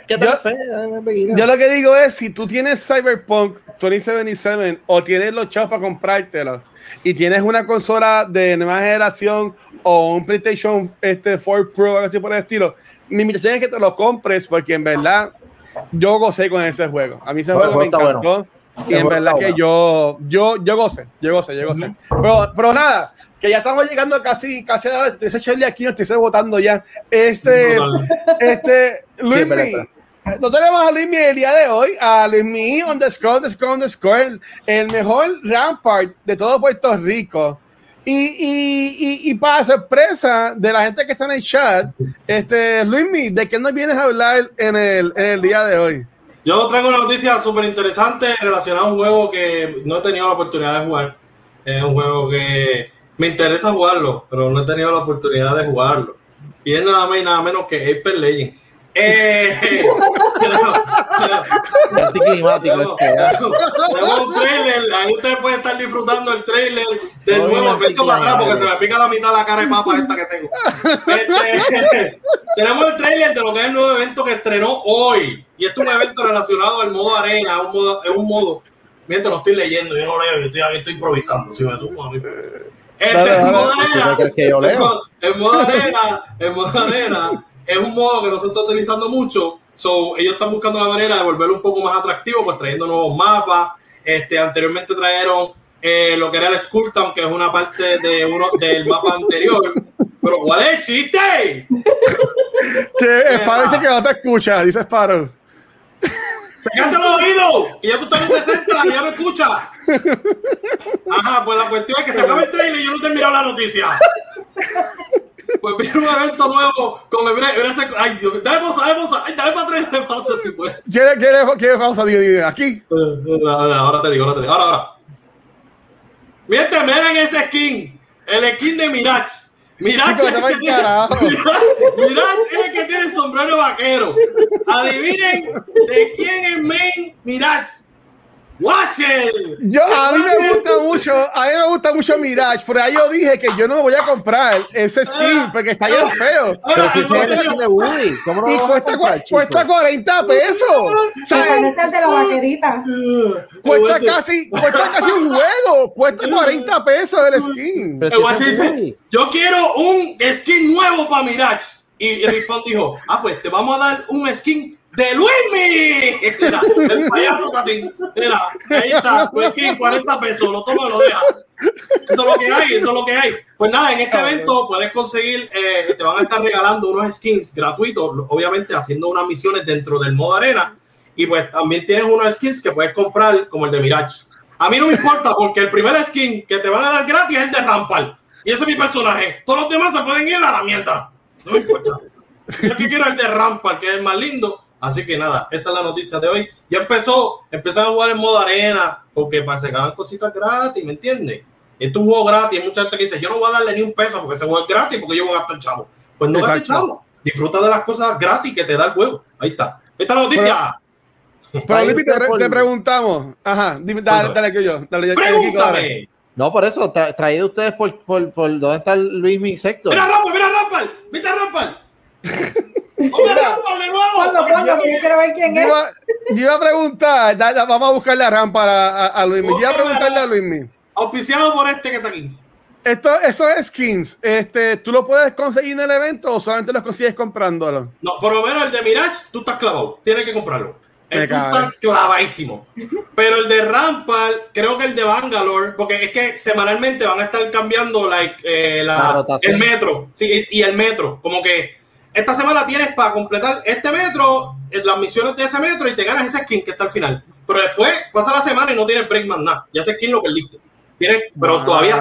S2: ¿Qué tal
S3: Yo-
S2: fe? eh?
S3: Yo lo que digo es, si tú tienes Cyberpunk 2077 o tienes los chavos para comprártelo y tienes una consola de nueva generación o un PlayStation este, 4 Pro o algo así por el estilo, mi invitación es que te lo compres porque en verdad yo gocé con ese juego. A mí ese juego me encantó. Y en verdad que yo, yo, yo gocé, yo gocé, yo gocé. pero, pero nada, que ya estamos llegando casi, casi a la hora. Ese Charlie aquí no estoy votando ya. Este, este, Luis no tenemos a Luismi el día de hoy, a Luismi underscore, underscore, underscore, el, el mejor rampart de todo Puerto Rico. Y, y, y, y para sorpresa de la gente que está en el chat, este, Luismi, ¿de qué nos vienes a hablar en el, en el día de hoy?
S1: Yo traigo una noticia súper interesante relacionada a un juego que no he tenido la oportunidad de jugar. Es un juego que me interesa jugarlo, pero no he tenido la oportunidad de jugarlo. Y es nada más y nada menos que Apex Legends. Eh,
S2: Anticlimático
S1: tenemos,
S2: este, ¿eh?
S1: tenemos un trailer, ahí usted puede estar disfrutando el trailer del
S2: Muy
S1: nuevo. Me echo para atrás porque se me pica la mitad de la cara de papa esta que tengo. Este, tenemos el trailer de lo que es el nuevo evento que estrenó hoy. Y este es un evento relacionado al modo arena, un modo, es un modo. Mientras lo estoy leyendo, yo no leo, yo estoy aquí estoy improvisando. Si me tumbo a mí. Este
S3: dale.
S1: modo
S2: ¿Tú
S1: arena.
S2: yo
S1: El el modo arena, el modo arena es un modo que no se está utilizando mucho. So, ellos están buscando la manera de volverlo un poco más atractivo, pues trayendo nuevos mapas. Este, anteriormente trajeron eh, lo que era el Skull Town, que es una parte de uno del mapa anterior. Pero ¿cuál es el chiste?
S3: Que parece que no te escucha, dice Sparrow.
S1: ¡Pegate los oídos! Y ya tú estás en 60 y ya me escuchas. Ajá, pues la cuestión es que se acaba el trailer y yo no te he mirado la noticia. Pues viene un evento nuevo con el bre- bre- Ay, Dios, dale pausa, dale pausa, ay, dale para atrás, dale pausa si puedes.
S3: ¿Quieres, quieres, quieres pausa? Dime, Aquí.
S1: Eh, Ahora te digo, ahora te digo. Ahora, ahora. Miren, miren ese skin. El skin de. Mirage
S3: Chico,
S1: es, el que tiene,
S3: carajo.
S1: Mirage es el que tiene el sombrero vaquero. Adivinen de quién es main Mirage. Watcher.
S3: Yo, a mí me gusta mucho, a mí me gusta mucho Mirage, pero ahí yo dije que yo no me voy a comprar ese skin porque está bien feo.
S2: Pero si
S1: Ahora,
S2: ese es el skin de Woody, ¿cómo no
S3: Y
S2: lo vas a
S3: cuesta,
S2: comprar,
S3: cu- cuesta
S2: chico?
S3: 40 pesos. O sea,
S4: Ese es el de la vaquerita.
S3: cuesta casi, cuesta casi un juego. Cuesta 40 pesos el skin.
S2: Pero
S1: El
S2: si
S1: Watcher dice, yo quiero un skin nuevo para Mirage. Y el Riffon dijo, ah, pues te vamos a dar un skin de Luismi. Mira, el payaso Tatín. Mira, ahí está, tu skin, 40 pesos, lo toma lo deja. Eso es lo que hay, eso es lo que hay. Pues nada, en este evento puedes conseguir, eh, te van a estar regalando unos skins gratuitos, obviamente haciendo unas misiones dentro del modo arena. Y pues también tienes unos skins que puedes comprar, como el de Mirage. A mí no me importa porque el primer skin que te van a dar gratis es el de Rampal. Y ese es mi personaje. Todos los demás se pueden ir a la mierda. No me importa. Yo que quiero el de Rampal, que es el más lindo. Así que nada, esa es la noticia de hoy. Ya empezó, empezaron a jugar en modo arena, porque para se ganan cositas gratis, ¿me entiendes? Esto es un juego gratis. Hay mucha gente que dice, yo no voy a darle ni un peso porque ese juego es gratis, porque yo voy a gastar chavo. Pues no gastes chavo. Disfruta de las cosas gratis que te da el juego. Ahí está. Ahí está la noticia.
S3: Pero
S2: Ahí
S3: Lipi, te,
S2: está por-
S3: te preguntamos. Ajá, dime, dale, dale que yo. Dale, yo-
S1: Pregúntame.
S2: No, por eso, tra- traído ustedes por, por, por dónde está el Luis Mi Sector.
S1: Mira Rampal, mira Rampal. ¿Viste a Rampal?
S4: Yo
S3: iba, a preguntar, da- da- vamos a buscar la rampa a, a, a Luismi. Yo iba a preguntarle a Luismi.
S1: Auspiciado por este que está aquí.
S3: Esto, esos skins, este, ¿tú lo puedes conseguir en el evento o solamente los consigues comprándolo?
S1: No, por lo menos el de Mirage, tú estás clavado. Tienes que comprarlo. El, tú estás clavadísimo. Pero el de Rampal, creo que el de Bangalore, porque es que semanalmente van a estar cambiando like, eh, la- el metro. Sí, y el metro. Como que esta semana tienes para completar este metro, eh, las misiones de ese metro y te ganas ese skin que está al final. Pero después pasa la semana y no tienes break más nada. Ya ese skin lo perdiste. Tienes, pero
S3: Ah.
S1: todavía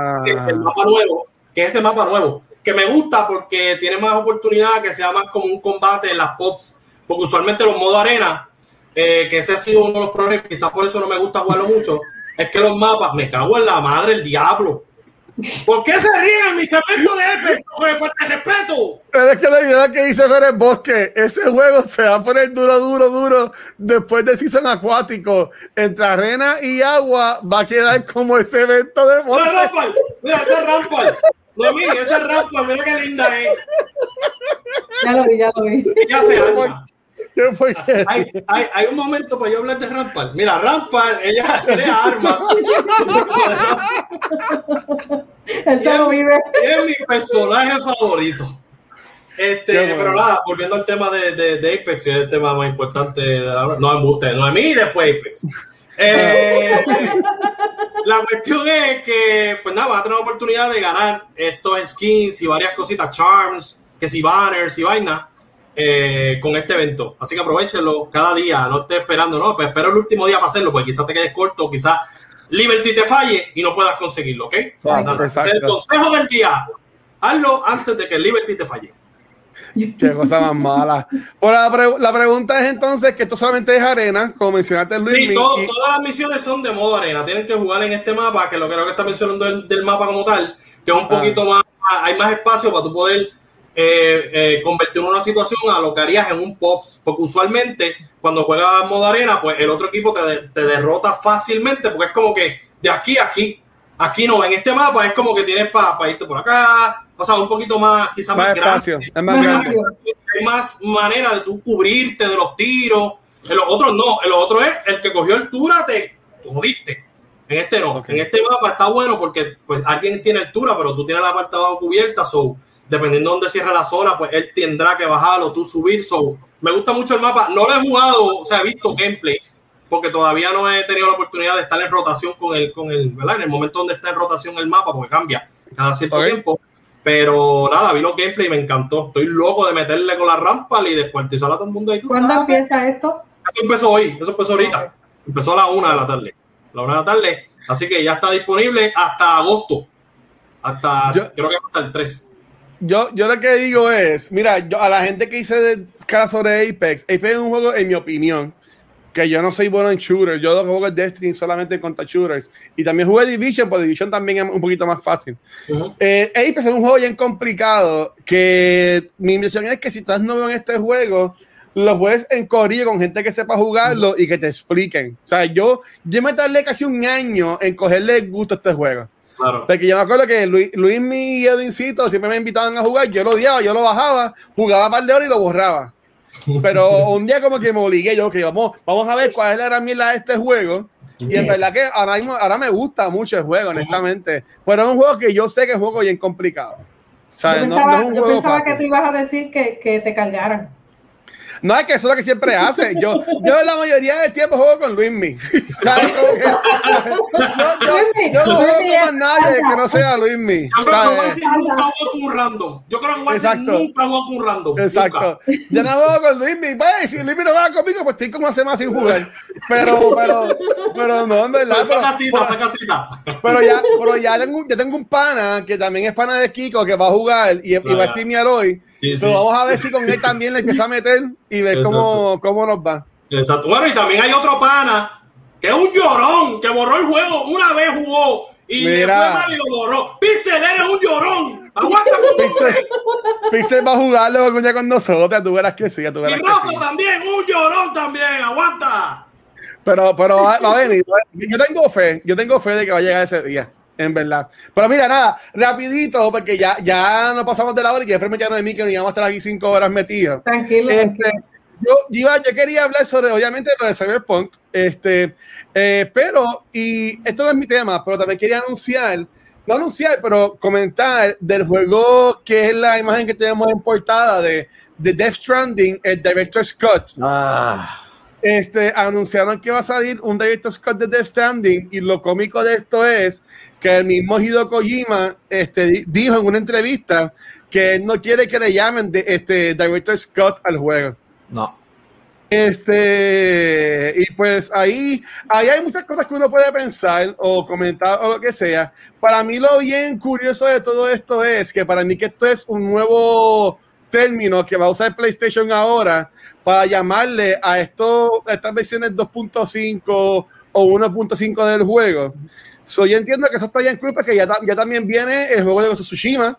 S1: el mapa nuevo, que es ese mapa nuevo, que me gusta porque tiene más oportunidad, que sea más como un combate en las pops, porque usualmente los modos arena, eh, que ese ha sido uno de los problemas, quizás por eso no me gusta jugarlo mucho, es que los mapas, me cago en la madre, el diablo. ¿Por qué se ríen en mi segmento de Epic? ¡Pues falta de respeto!
S3: Pero es que la idea que dice Fer Bosque, ese juego se va a poner duro, duro, duro después del season acuático. Entre arena y agua va a quedar como ese evento de
S1: ¡Mira,
S3: monte.
S1: Rampal! ¡Mira, ese es Rampal! No, mire, ese es Rampal, mira qué linda es.
S4: Ya lo vi, ya lo vi.
S1: Ya se arma.
S3: ¿Qué fue que?
S1: hay, hay, hay un momento para yo hablar de Rampal. Mira, Rampal, ella crea armas.
S4: Él lo vive.
S1: es mi personaje favorito. Este,
S3: bueno.
S1: pero nada, volviendo al tema de, de, de Apex, que es el tema más importante de la No, embuste, no es mí después Apex. Eh, la cuestión es que, pues nada, van a tener la oportunidad de ganar estos skins y varias cositas, charms, que si banners y vainas, eh, con este evento. Así que aprovechenlo cada día, no estés esperando, no, pues espero el último día para hacerlo, porque quizás te quedes corto, quizás Liberty te falle y no puedas conseguirlo, ¿ok? Es el consejo del día. Hazlo antes de que Liberty te falle.
S3: Qué cosa más mala. Por la, pre- la pregunta es entonces que esto solamente es arena, como mencionaste Luis.
S1: Sí, todo- todas las misiones son de modo arena. Tienen que jugar en este mapa, que lo creo que está mencionando el, del mapa como tal, que es un
S3: Ah.
S1: poquito más, hay más espacio para tú poder eh, eh, convertir una situación a lo que harías en un POPs. Porque usualmente cuando juegas modo arena, pues el otro equipo te, de- te derrota fácilmente, porque es como que de aquí a aquí. Aquí no, en este mapa es como que tienes para irte por acá, o sea, un poquito más, quizás más,
S3: más
S1: grande
S3: espacio, es más grande.
S1: hay más manera de tú cubrirte de los tiros. En los otros no, en los otros es el que cogió altura, te jodiste. En este no, en este mapa está bueno porque pues alguien tiene altura, pero tú tienes la parte de abajo cubierta, so dependiendo de dónde cierre la zona, pues él tendrá que bajar o tú subir. So, me gusta mucho el mapa, no lo he jugado, o sea, he visto gameplays, porque todavía no he tenido la oportunidad de estar en rotación con el, con el, ¿verdad? En el momento donde está en rotación el mapa, porque cambia cada cierto tiempo. Pero nada, vi los gameplay y me encantó. Estoy loco de meterle con la rampa y descuartizar a todo el mundo ahí. ¿tú
S4: ¿Cuándo
S1: sabes?
S4: empieza esto?
S1: Eso empezó hoy, eso empezó ahorita. Empezó a la una de la tarde. La una de la tarde. Así que ya está disponible hasta agosto. Hasta,
S3: Yo-
S1: creo que hasta el 3.
S3: Yo, yo lo que digo es, mira, yo, a la gente que hice de cara sobre Apex, Apex es un juego, en mi opinión, que yo no soy bueno en shooters. Yo lo que juego es Destiny solamente contra shooters. Y también jugué Division, pero Division también es un poquito más fácil. Eh, Apex es un juego bien complicado que mi impresión es que si estás nuevo en este juego, lo juegues en corrido con gente que sepa jugarlo y que te expliquen. O sea, yo, yo me tardé casi un año en cogerle el gusto a este juego.
S1: Claro.
S3: Porque yo me acuerdo que Luis, Luis y Edincito siempre me invitaban a jugar, yo lo odiaba, yo lo bajaba, jugaba un par de horas y lo borraba. Pero un día como que me obligué yo, que vamos, vamos a ver cuál es la gran mierda de este juego. Y en verdad que ahora, mismo, ahora me gusta mucho el juego, honestamente. Pero es un juego que yo sé que es un juego bien complicado.
S4: Yo
S3: ¿Sabes? No,
S4: pensaba,
S3: no es un
S4: yo
S3: juego
S4: pensaba
S3: fácil.
S4: que tú ibas a decir que, que te cargaran.
S3: No, es que eso es lo que siempre hace. Yo, yo la mayoría del tiempo juego con Luismi. ¿Sabes? Como que- yo, yo, yo no juego con nadie que no sea Luismi.
S1: Yo creo que nunca jugó con un random. Yo creo que nunca jugó con un random.
S3: Exacto. Yo no juego con Luismi. Pues, si Luismi no juega conmigo, pues estoy como hace más sin jugar. Pero, pero, pero no, en verdad.
S1: Nunca.
S3: pero-
S1: Saca cita, saca cita.
S3: Pero ya, pero ya tengo, ya tengo un pana que también es pana de Kiko que va a jugar y, y va a streamear hoy.
S1: Sí,
S3: So,
S1: sí.
S3: Vamos a ver si con él también le empieza a meter y ver cómo, cómo nos va.
S1: Exacto. Bueno, y también hay otro pana que es un llorón, que borró el juego, una vez jugó y le fue mal y lo borró. Pixel, eres un llorón. Aguanta con
S3: Pixel, Pixel va a jugarlo día con nosotros, tú verás que sí, tú
S1: Y
S3: verás
S1: Rafa
S3: sí.
S1: también, un llorón también. Aguanta.
S3: Pero, pero va, va a venir. Yo tengo fe, yo tengo fe de que va a llegar ese día, en verdad. Pero mira, nada, rapidito, porque ya, ya nos pasamos de la hora y que después me quedaron de mí que nos íbamos a estar aquí cinco horas metidos.
S4: Tranquilo.
S3: Este,
S4: tranquilo.
S3: yo, yo iba- yo quería hablar sobre, obviamente, lo de Cyberpunk, este, eh, pero, y esto no es mi tema, pero también quería anunciar, no anunciar, pero comentar del juego que es la imagen que tenemos en portada de, de Death Stranding, el Director Scott.
S2: Ah,
S3: Este, anunciaron que va a salir un Director Scott de Death Stranding y lo cómico de esto es que el mismo Hideo Kojima este, di- dijo en una entrevista que él no quiere que le llamen de, este, Director Scott al juego.
S2: no.
S3: Este, y pues ahí, ahí hay muchas cosas que uno puede pensar o comentar o lo que sea. Para mí lo bien curioso de todo esto es que para mí que esto es un nuevo término que va a usar PlayStation ahora para llamarle a, esto, a estas versiones 2.5 o 1.5 del juego. So, yo entiendo que eso está ya en club porque ya, ya también viene el juego de Tsushima,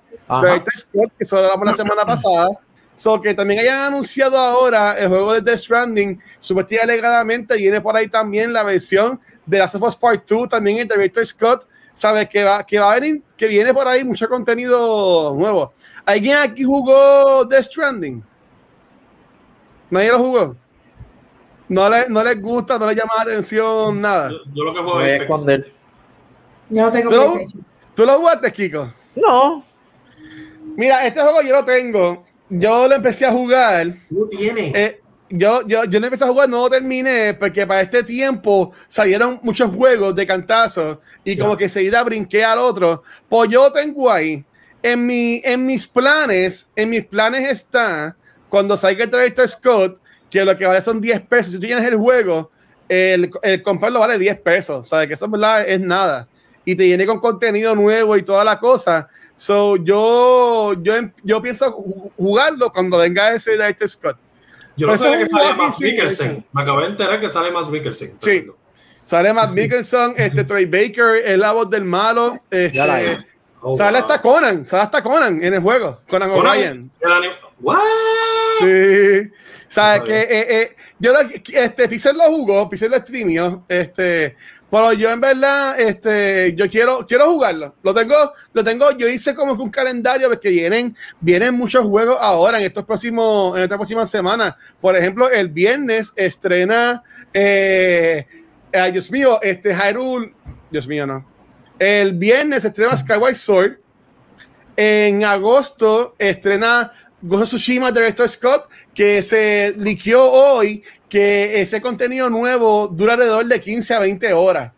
S3: Scott, que eso hablamos la semana pasada. So que también hayan anunciado ahora el juego de Death Stranding, supuestamente alegadamente viene por ahí también la versión de Last of Us Part 2, también el Director Scott, sabe que va, que va a venir, que viene por ahí mucho contenido nuevo. ¿Alguien aquí jugó Death Stranding? ¿Nadie lo jugó? No, le, no les gusta, no les llama la atención, nada.
S1: Yo, yo lo que juego es
S2: esconder.
S4: Yo no tengo
S3: ¿Tú lo-. ¿Tú lo jugaste, Kiko?
S2: No.
S3: Mira, este juego yo lo tengo. Yo lo empecé a jugar.
S1: No tiene.
S3: Eh, yo, yo, yo no empecé a jugar, no lo terminé, porque para este tiempo salieron muchos juegos de cantazo y como que seguida brinqué al otro. Pues yo tengo ahí, en, mi, en mis planes, en mis planes está, cuando salga el Director Scott, que lo que vale son 10 pesos. Si tú tienes el juego, el, el comprarlo vale 10 pesos, ¿sabes? Que eso en verdad es nada. Y te viene con contenido nuevo y toda la cosa. So, yo, yo, yo pienso ju- jugarlo cuando venga ese Director Scott.
S1: Yo no sabía que sale más Mikkelsen. Me acabé de enterar que sale más Mikkelsen.
S3: Sí. Sale Matt Mikkelson, este Troy Baker, es la voz del malo. Este,
S2: Ya la.
S1: Oh,
S3: sale
S1: wow.
S3: hasta Conan, sale hasta Conan en el juego, Conan O'Brien. Sí. Sabe
S1: No
S3: que eh, eh, yo lo, este Pixel lo jugó, Pixel lo streamió, este, pero yo en verdad, este, yo quiero, quiero jugarlo. Lo tengo, lo tengo, yo hice como que un calendario porque vienen, vienen muchos juegos ahora en estos próximos, en estas próximas semanas. Por ejemplo, el viernes estrena, eh, Dios mío, este Hyrule, Dios mío, no. El viernes estrena Skyward Sword. En agosto estrena of Tsushima Director Scott, que se liqueó hoy que ese contenido nuevo dura alrededor de 15 a 20 horas.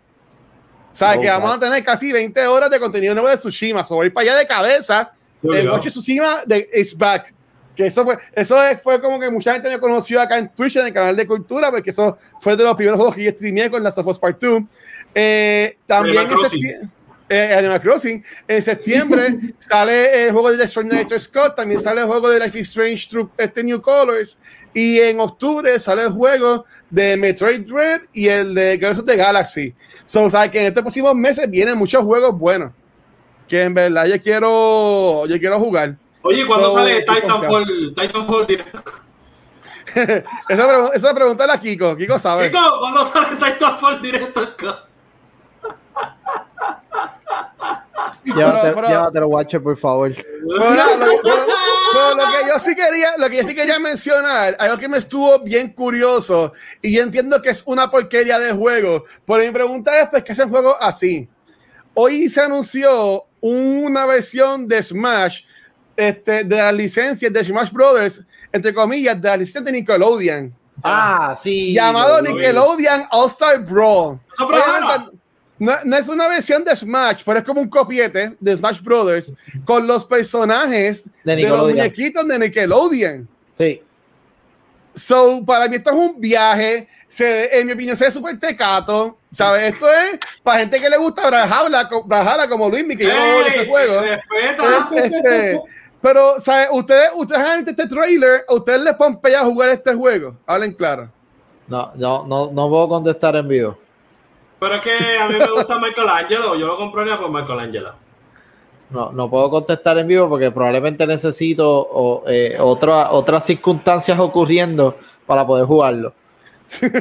S3: O sea,
S2: Oh,
S3: que vamos
S2: wow.
S3: a tener casi 20 horas de contenido nuevo de Tsushima. So, voy para allá de cabeza.
S1: Sí,
S3: el of Tsushima de is back. Que eso fue, eso es- fue como que mucha gente me conoció acá en Twitch, en el canal de Cultura, porque eso fue de los primeros juegos que yo streameé con las of Us Part 2. Eh, también ese eh, Animal Crossing. En septiembre sale el juego de The Extraordinary Scott, también sale el juego de Life is Strange True este New Colors. Y en octubre sale el juego de Metroid Dread y el de Guardians of the Galaxy. So, o sea, que en estos próximos meses vienen muchos juegos buenos. Que en verdad yo quiero, yo quiero jugar.
S1: Oye, ¿cuándo
S3: So,
S1: sale Titanfall, Titanfall directo?
S3: esa, pregu- esa pregunta a Kiko. Kiko sabe.
S1: Chico, ¿cuándo sale Titanfall directo?
S2: Llévate,
S3: pero-
S2: llévatelo, Watcher, por favor.
S3: Lo, pero- pero lo que yo sí quería, lo que yo sí quería mencionar, algo que me estuvo bien curioso, y yo entiendo que es una porquería de juego, pero mi pregunta es, pues, ¿qué hacen juegos así? Hoy se anunció una versión de Smash, este, de las licencias de Smash Brothers, entre comillas, de la licencia de Nickelodeon,
S2: Ah, sí.
S3: llamado. Nickelodeon All Star Brawl. No, no es una versión de Smash, pero es como un copiete de Smash Brothers con los personajes
S2: De
S3: de, los muñequitos de Nickelodeon.
S2: Sí.
S3: So, para mí esto es un viaje, se, en mi opinión se ve súper tecato, ¿sabes? Esto es para gente que le gusta Brawlhalla, co- Brawlhalla como Luis, que yo no ese juego. Este, pero, ¿sabes? Ustedes, ustedes han visto este trailer, ¿a ustedes les pompea jugar este juego? Hablen claro.
S2: No, no, no, no puedo contestar en vivo.
S1: Pero es que a mí me gusta Michelangelo. Yo lo compraría por Michelangelo.
S2: No, no puedo contestar en vivo porque probablemente necesito o, eh, otra- otras circunstancias ocurriendo para poder jugarlo.
S3: Este,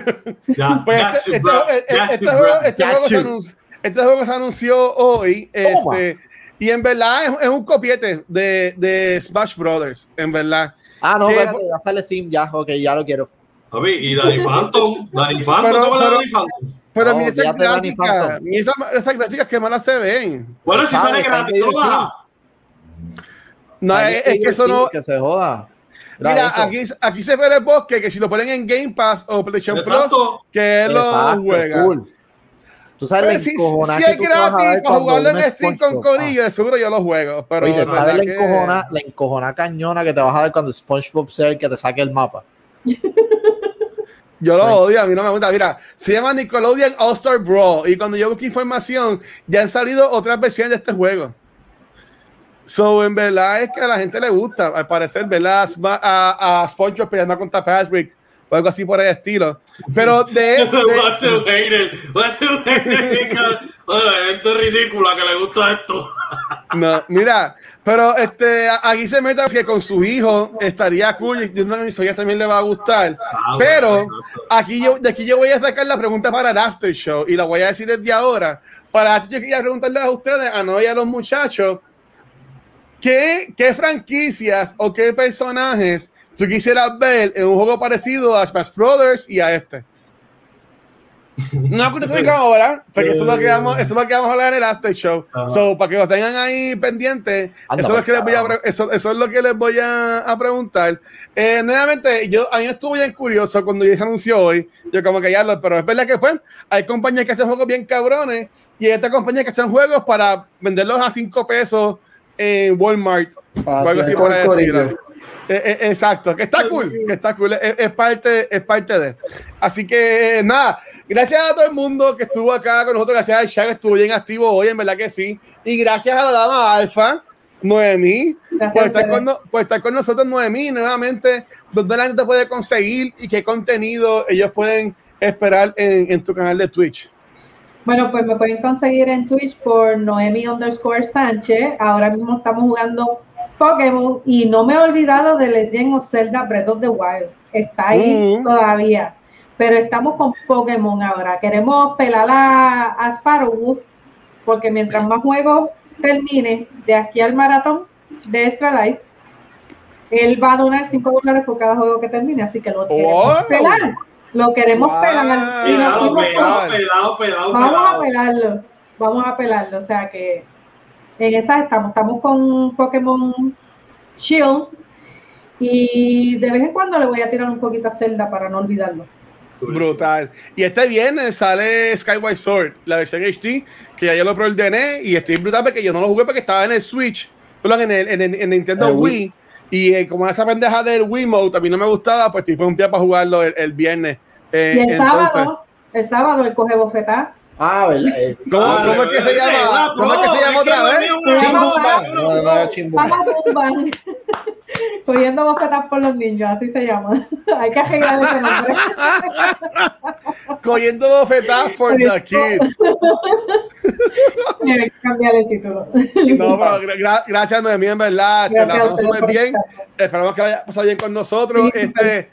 S3: juego, se anunció, hoy. Este, y en verdad es, es un copiete de, de Smash Brothers, en verdad.
S2: Ah, no, ya sale Sim, ya, ok, ya lo quiero.
S1: Y Danny Phantom. Danny Phantom,
S3: Pero-
S1: ¿tú hablas de
S3: pero-
S1: Danny Phantom?
S3: Pero
S2: No,
S3: mira esas gráficas, mira esas, esas gráficas que malas se ven.
S1: Bueno, si sale gratis.
S3: No, es, es que eso no.
S2: Que se joda. Era
S3: Mira, aquí, aquí se ve el bosque que si lo ponen en Game Pass o PlayStation Plus, que él lo juega.
S2: Tú sabes
S3: Pues si, si es gratis para jugarlo en
S2: uno
S3: stream con
S2: SpongeBob.
S3: Corillo, de seguro yo lo juego. Pero
S2: Oye, ¿sabes la
S3: que-
S2: encojona, la encojona cañona que te vas a dar cuando SpongeBob sea el que te saque el mapa?
S3: Yo lo odio, a mí no me gusta. Mira, se llama Nickelodeon All Star Brawl. Y cuando yo busqué información, ya han salido otras versiones de este juego. So, en verdad es que a la gente le gusta, al parecer, ¿verdad? Sma- A, a SpongeBob peleando contra Patrick o algo así por el estilo. Pero de. de-
S1: Watch a hater. Watch a hater. Bueno, esto es ridículo que le gusta esto.
S3: no, mira, pero este, aquí se mete que con su hijo estaría cool. Y yo no mis hijas también le va a gustar.
S1: Ah,
S3: Pero
S1: bueno,
S3: aquí yo, de aquí yo voy a sacar la pregunta para el after show y la voy a decir desde ahora. Para yo quería preguntarles a ustedes, a no y a los muchachos, ¿qué, qué franquicias o qué personajes tú quisieras ver en un juego parecido a Smash Brothers y a este? No que te diga ahora, porque eso es lo que vamos, eso es lo que vamos a hablar en el after show.
S1: Ajá.
S3: So, para que lo tengan ahí pendiente,
S2: Anda,
S3: eso es lo que les voy a, eso, eso es lo que les voy a, a preguntar. Eh, nuevamente, yo a mí me estuvo bien curioso cuando yo se anunció hoy. Yo como que ya lo, pero es verdad que pues hay compañías que hacen juegos bien cabrones y hay estas compañías que hacen juegos para venderlos a 5 pesos en Walmart. algo así el estilo. Eh, eh, exacto, que está cool, que está cool, es, es parte, es parte de. Así que nada, gracias a todo el mundo que estuvo acá con nosotros, gracias a Shaq estuvo bien activo hoy, en verdad que sí, y gracias a la dama Alfa, Noemí, por estar, con, no- por estar con nosotros, Noemí, nuevamente, ¿dónde la gente te puede conseguir y qué contenido ellos pueden esperar en, en tu canal de Twitch?
S4: Bueno, pues me pueden conseguir en Twitch por Noemi underscore Sánchez. Ahora mismo estamos jugando Pokémon y no me he olvidado de Legend of Zelda Breath of the Wild. Está ahí
S3: Mm.
S4: todavía. Pero estamos con Pokémon ahora. Queremos pelar a, a Sparrowwolf porque mientras más juegos termine de aquí al maratón de Extra Life, él va a donar 5 dólares por cada juego que termine. Así que lo queremos
S3: ¡Wow!
S4: pelar. Lo queremos
S3: Wow.
S4: pelar. Y nos
S1: Pelado, pelado, pelado, pelado,
S4: Vamos a pelarlo, vamos a pelarlo, o sea que en esas estamos, estamos con Pokémon Shield y de vez en cuando le voy a tirar un poquito a Zelda para no olvidarlo.
S3: Brutal. Y este viernes sale Skyward Sword, la versión HD, que ya yo lo preordené y estoy brutal porque yo no lo jugué porque estaba en el Switch, perdón, en el, en el- en el Nintendo
S2: El
S3: Wii.
S2: Wii.
S3: Y eh, como esa pendeja del Wiimote a mí no me gustaba, pues estoy un pie para jugarlo el, el viernes. Eh,
S4: Y el
S3: entonces-
S4: sábado, el sábado él coge bofetá
S2: Ah, ¿verdad? Eh,
S3: ¿Cómo,
S1: Ah,
S3: cómo es que se
S1: eh,
S3: llama?
S1: una
S3: ¿Cómo es que se llama otra vez?
S1: mío es una
S4: Chimbumbán.
S1: pro,
S2: no, no, no, chimbo.
S4: Vamos Bumban. Cogiendo bofetas por los niños, así se llama. Hay que arreglar ese nombre.
S3: Cogiendo bofetadas for the kids.
S4: Hay que cambiar el título.
S3: No, pero gra- gra- gracias, Noemí, en verdad. Te la
S4: Gracias
S3: pasamos súper bien.
S4: estar.
S3: Esperamos que la haya pasado bien con nosotros.
S4: Sí,
S3: este,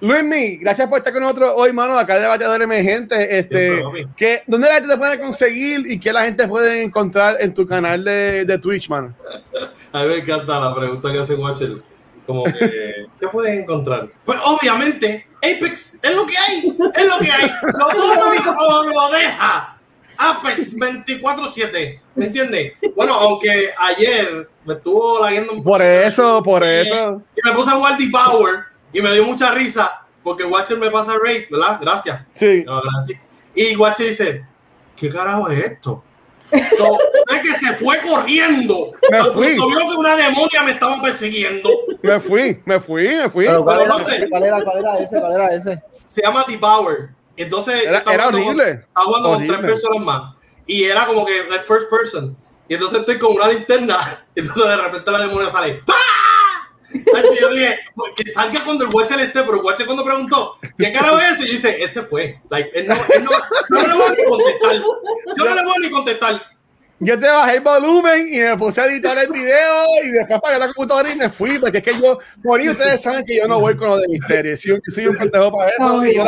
S3: Luismi, gracias por estar con nosotros hoy, mano, acá de Bateador Emergente. Este. ¿qué, ¿Dónde la gente te puede conseguir y qué la gente puede encontrar en tu canal de, de Twitch, mano?
S1: A mí me encanta la pregunta que hace Watcher. Como que, ¿qué puedes encontrar? Pues obviamente, Apex es lo que hay, es lo que hay. Lo toma o lo deja. Apex 24-7, ¿me entiendes? Bueno, aunque ayer me estuvo laguiendo un
S3: Por
S1: poquito.
S3: eso, por eso.
S1: Y me puse a jugar Power y me dio mucha risa porque Watcher me pasa el raid, ¿verdad? Gracias.
S3: Sí.
S1: Agradecí. Y Watcher dice, ¿qué carajo es esto? So, sé que se fue corriendo.
S3: Me fui.
S1: vio que una demonia me estaba persiguiendo.
S3: Me fui, me fui, me fui.
S2: Pero ¿cuál
S1: Pero
S2: era,
S1: no sé.
S2: ¿cuál era, cuál era ese? ¿Cuál era ese?
S1: Se llama Devour. Entonces, yo
S3: Era,
S1: estaba
S3: era
S1: jugando con-
S3: horrible.
S1: estaba jugando con
S3: Horrible.
S1: tres personas más. Y era como que la first person. Y entonces estoy con una linterna. Y entonces de repente la demonia sale. ¡Pah! Tacho, yo dije, pues, que salga cuando el Watcher esté, pero el Watcher cuando preguntó, ¿qué carajo es eso? Y yo dice, ese fue. Like, él no, él no, no le voy a ni contestar. Yo no le voy a ni contestar.
S3: Yo te bajé el volumen y me puse a editar el video y después apagué la computadora y me fui, porque es que yo, por ahí ustedes saben que yo no voy con lo de misterio, soy, un- soy un pendejo para eso, y yo,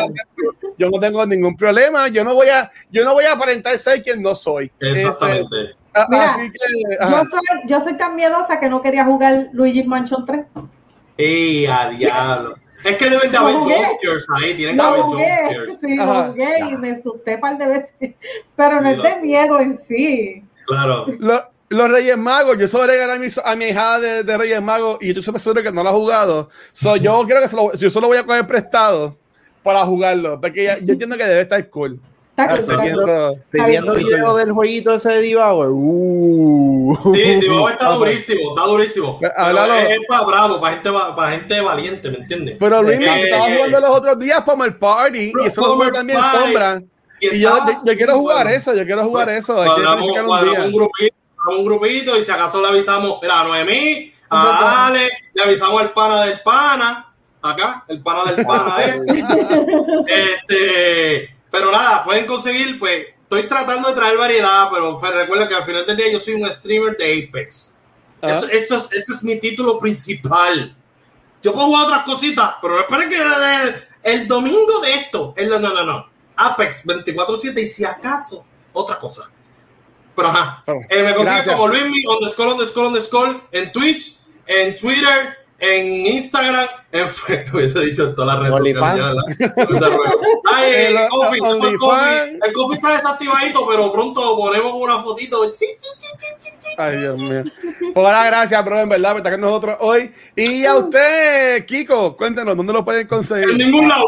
S3: yo no tengo ningún problema, yo no voy a, yo no voy a aparentar ser quien no soy.
S1: Exactamente.
S3: Este, a-
S4: Mira,
S3: así que.
S4: Yo soy, yo soy tan miedosa que no quería jugar Luigi Mansion 3.
S1: ¡Ey, a diablo! Es que deben de haber jumpscares ahí, tienen que haber
S4: jugué,
S1: jumpscares.
S4: sí, lo jugué y me asusté un par de veces. Pero no
S1: Sí,
S4: es de miedo en sí.
S1: Claro.
S3: Lo- los Reyes Magos, yo solo regalé a mi, a mi hija de, de Reyes Magos y yo estoy súper seguro que no lo ha jugado. So, yo creo que se lo- yo solo voy a coger prestado para jugarlo, porque ya- yo entiendo que debe estar cool. Que
S4: cool.
S3: eso-
S2: Estoy viendo video del jueguito ese de Devour. Uh.
S1: Sí, Divo está durísimo, está durísimo.
S3: Háblalo.
S1: es, es para bravo, para gente, para gente valiente, ¿me entiendes?
S3: Pero Luis,
S1: Eh,
S3: estaba
S1: eh,
S3: jugando los otros días para el party y eso
S1: Plumber
S3: jugué también
S1: Party.
S3: sombra.
S1: y
S3: Y yo, yo quiero jugar
S1: bueno,
S3: eso, yo quiero jugar eso. Hay que
S1: Cuadramos,
S3: un
S1: cuadramos
S3: día.
S1: un grupito, un grupito y si acaso le avisamos, mira, a Noemí, a Ale, le avisamos al pana del pana, acá, el pana del pana este. Pero nada, pueden conseguir, pues, estoy tratando de traer variedad, pero recuerden que al final del día yo soy un streamer de Apex.
S3: Ah.
S1: Eso, eso es, ese es mi título principal. Yo puedo jugar otras cositas, pero esperen que el, el domingo de esto. El, no, no, no, no. Apex 24-7 y si acaso, otra cosa. Pero ajá.
S3: Bueno,
S1: Eh, me consiguen como Luismi, underscore, underscore, underscore, en Twitch, en Twitter, en Instagram, en fe- hubiese dicho en todas las redes sociales. Ay,
S3: El,
S1: el coffee, el coffee. El coffee está desactivadito, pero pronto ponemos una fotito. Chi, chi, chi.
S3: Ay, Dios mío. Pues ahora, gracias, bro, en verdad, por estar con nosotros hoy. Y a usted, Kiko, cuéntenos, ¿dónde lo pueden
S1: En
S3: conseguir?
S1: ningún lado.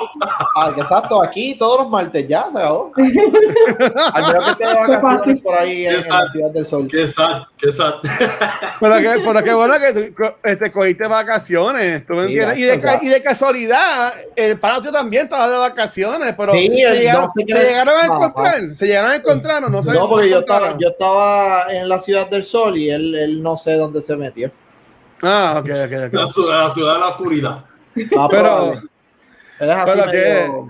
S2: Ah, exacto, aquí todos los martes ya se acabó. Al menos que esté de vacaciones por ahí en, en la. Ciudad del Sol.
S1: Qué sad, qué sad.
S3: Pero que, pero qué bueno que tú este, cogiste vacaciones, ¿tú me entiendes? Y de, y de casualidad, el pana tuyo también estaba de vacaciones, pero
S2: Sí,
S3: se,
S2: el-
S3: llegaron,
S2: no sé
S3: se
S2: qué-
S3: llegaron a
S2: no,
S3: encontrar, se llegaron a encontrar, o no sé.
S2: No, porque yo estaba, yo estaba en la Ciudad del Sol y él, él no sé dónde se metió.
S3: Ah, ok, ok, ok.
S1: La ciudad, la ciudad de la oscuridad.
S2: Ah,
S3: Pero-
S2: Él es así
S3: pero
S2: medio-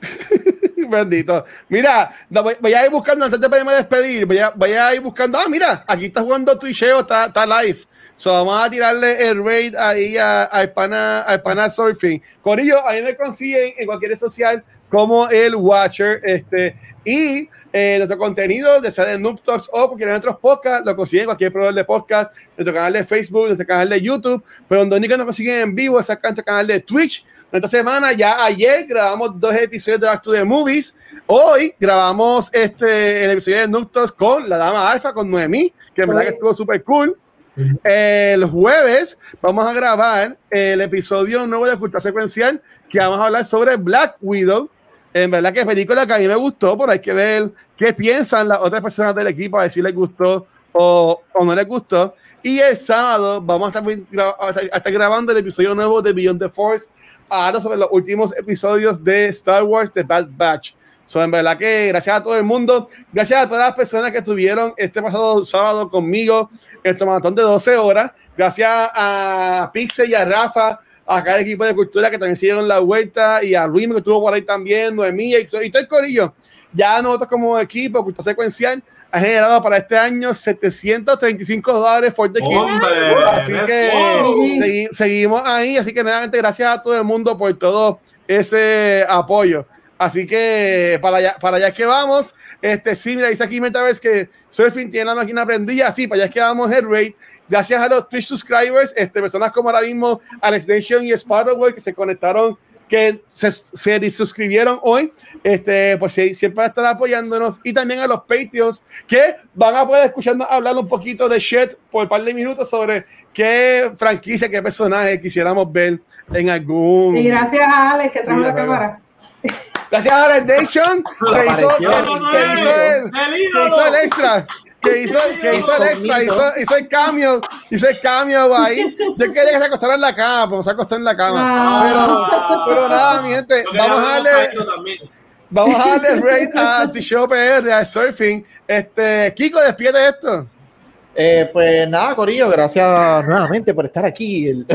S3: Bendito. Mira, voy, voy a ir buscando, antes de poderme despedir, voy a, voy a ir buscando. Ah, mira, aquí está jugando Twitcheo, está, está live. So, vamos a tirarle el raid ahí a- al pana, al pana Surfing. Corillo, ahí me consiguen en cualquier red social como el Watcher. Este, y eh, nuestro contenido, de sea de Noob Talks o cualquier otros podcasts, lo consiguen en cualquier proveedor de podcast, nuestro canal de Facebook, nuestro canal de YouTube, pero donde único nos consiguen en vivo es acá en nuestro canal de Twitch. Esta semana, ya ayer grabamos dos episodios de Back to the Movies. Hoy grabamos este, el episodio de Noctos con la dama Alfa, con Noemí, que en verdad que estuvo súper cool. El jueves vamos a grabar el episodio nuevo de Cultura Secuencial, que vamos a hablar sobre Black Widow. En verdad que es película que a mí me gustó, pero hay que ver qué piensan las otras personas del equipo, a ver si les gustó o, o no les gustó. Y el sábado vamos a estar, a estar grabando el episodio nuevo de Beyond the Force, ahora sobre los últimos episodios de Star Wars The Bad Batch. So, en verdad que gracias a todo el mundo, gracias a todas las personas que estuvieron este pasado sábado conmigo este maratón de 12 horas, gracias a Pixel y a Rafa, a cada equipo de cultura que también siguieron la vuelta y a Luis que estuvo por ahí también, Noemí y, todo- y todo el corillo. Ya nosotros como equipo, Cultura Secuencial, ha generado para este año 735 dólares for the kids. Así que segui- seguimos ahí. Así que nuevamente gracias a todo el mundo por todo ese apoyo. Así que para allá, para allá es que vamos. Este, sí, mira, dice aquí Metaverse que Surfing tiene la máquina prendida. Sí, para allá es que vamos, head rate. Gracias a los Twitch subscribers, este, personas como ahora mismo Alex Nation y Sparrowboy que se conectaron, que se, se suscribieron hoy. Este, pues sí, siempre estar apoyándonos. Y también a los Patreons que van a poder escucharnos hablar un poquito de shit por un par de minutos sobre qué franquicia, qué personaje quisiéramos ver en algún.
S4: Y gracias a Alex que trajo la cámara.
S3: Gracias a Alex Nation que hizo,
S2: Apareció.
S3: que- que hizo el,
S1: ¡El
S3: que
S1: ídolo!
S3: hizo el extra. Que hizo, que hizo el extra, hizo, hizo el cambio, hizo el cambio ahí. Yo quería que se acostara en la cama, pero se acostó en la cama.
S1: Ah.
S3: Pero, pero nada, mi gente, vamos a darle, vamos a darle rate a T-Show PR, a Surfing. Este, Kiko, despide esto.
S2: Eh, pues nada, Corillo, gracias nuevamente por estar aquí el,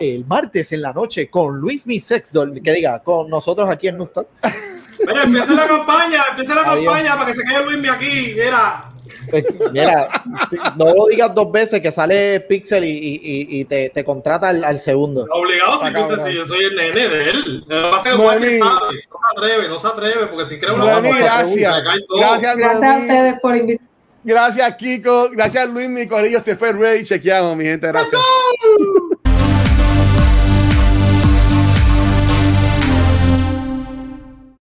S2: el martes en la noche con Luis Mi Sexdol, que diga, con nosotros aquí en Nustal.
S1: Oye, empieza la campaña, empieza la
S2: Adiós.
S1: campaña para que se quede Luismi aquí. Mira,
S2: Eh, Mira, no lo digas dos veces que sale Pixel y, y- y- te, te contrata al, al segundo.
S1: obligado, si
S3: cabrón.
S1: si yo soy el nene de él. Lo que pasa es que sabe, no se atreve, no se atreve, porque si cree una bomba,
S3: gracias.
S1: todo.
S3: Gracias,
S4: Gracias a ustedes por invitarme.
S3: Gracias, Kiko. Gracias, Luis, mi corillo. Se fue Ray. Chequeamos, mi gente. Gracias.
S1: ¡Let's go!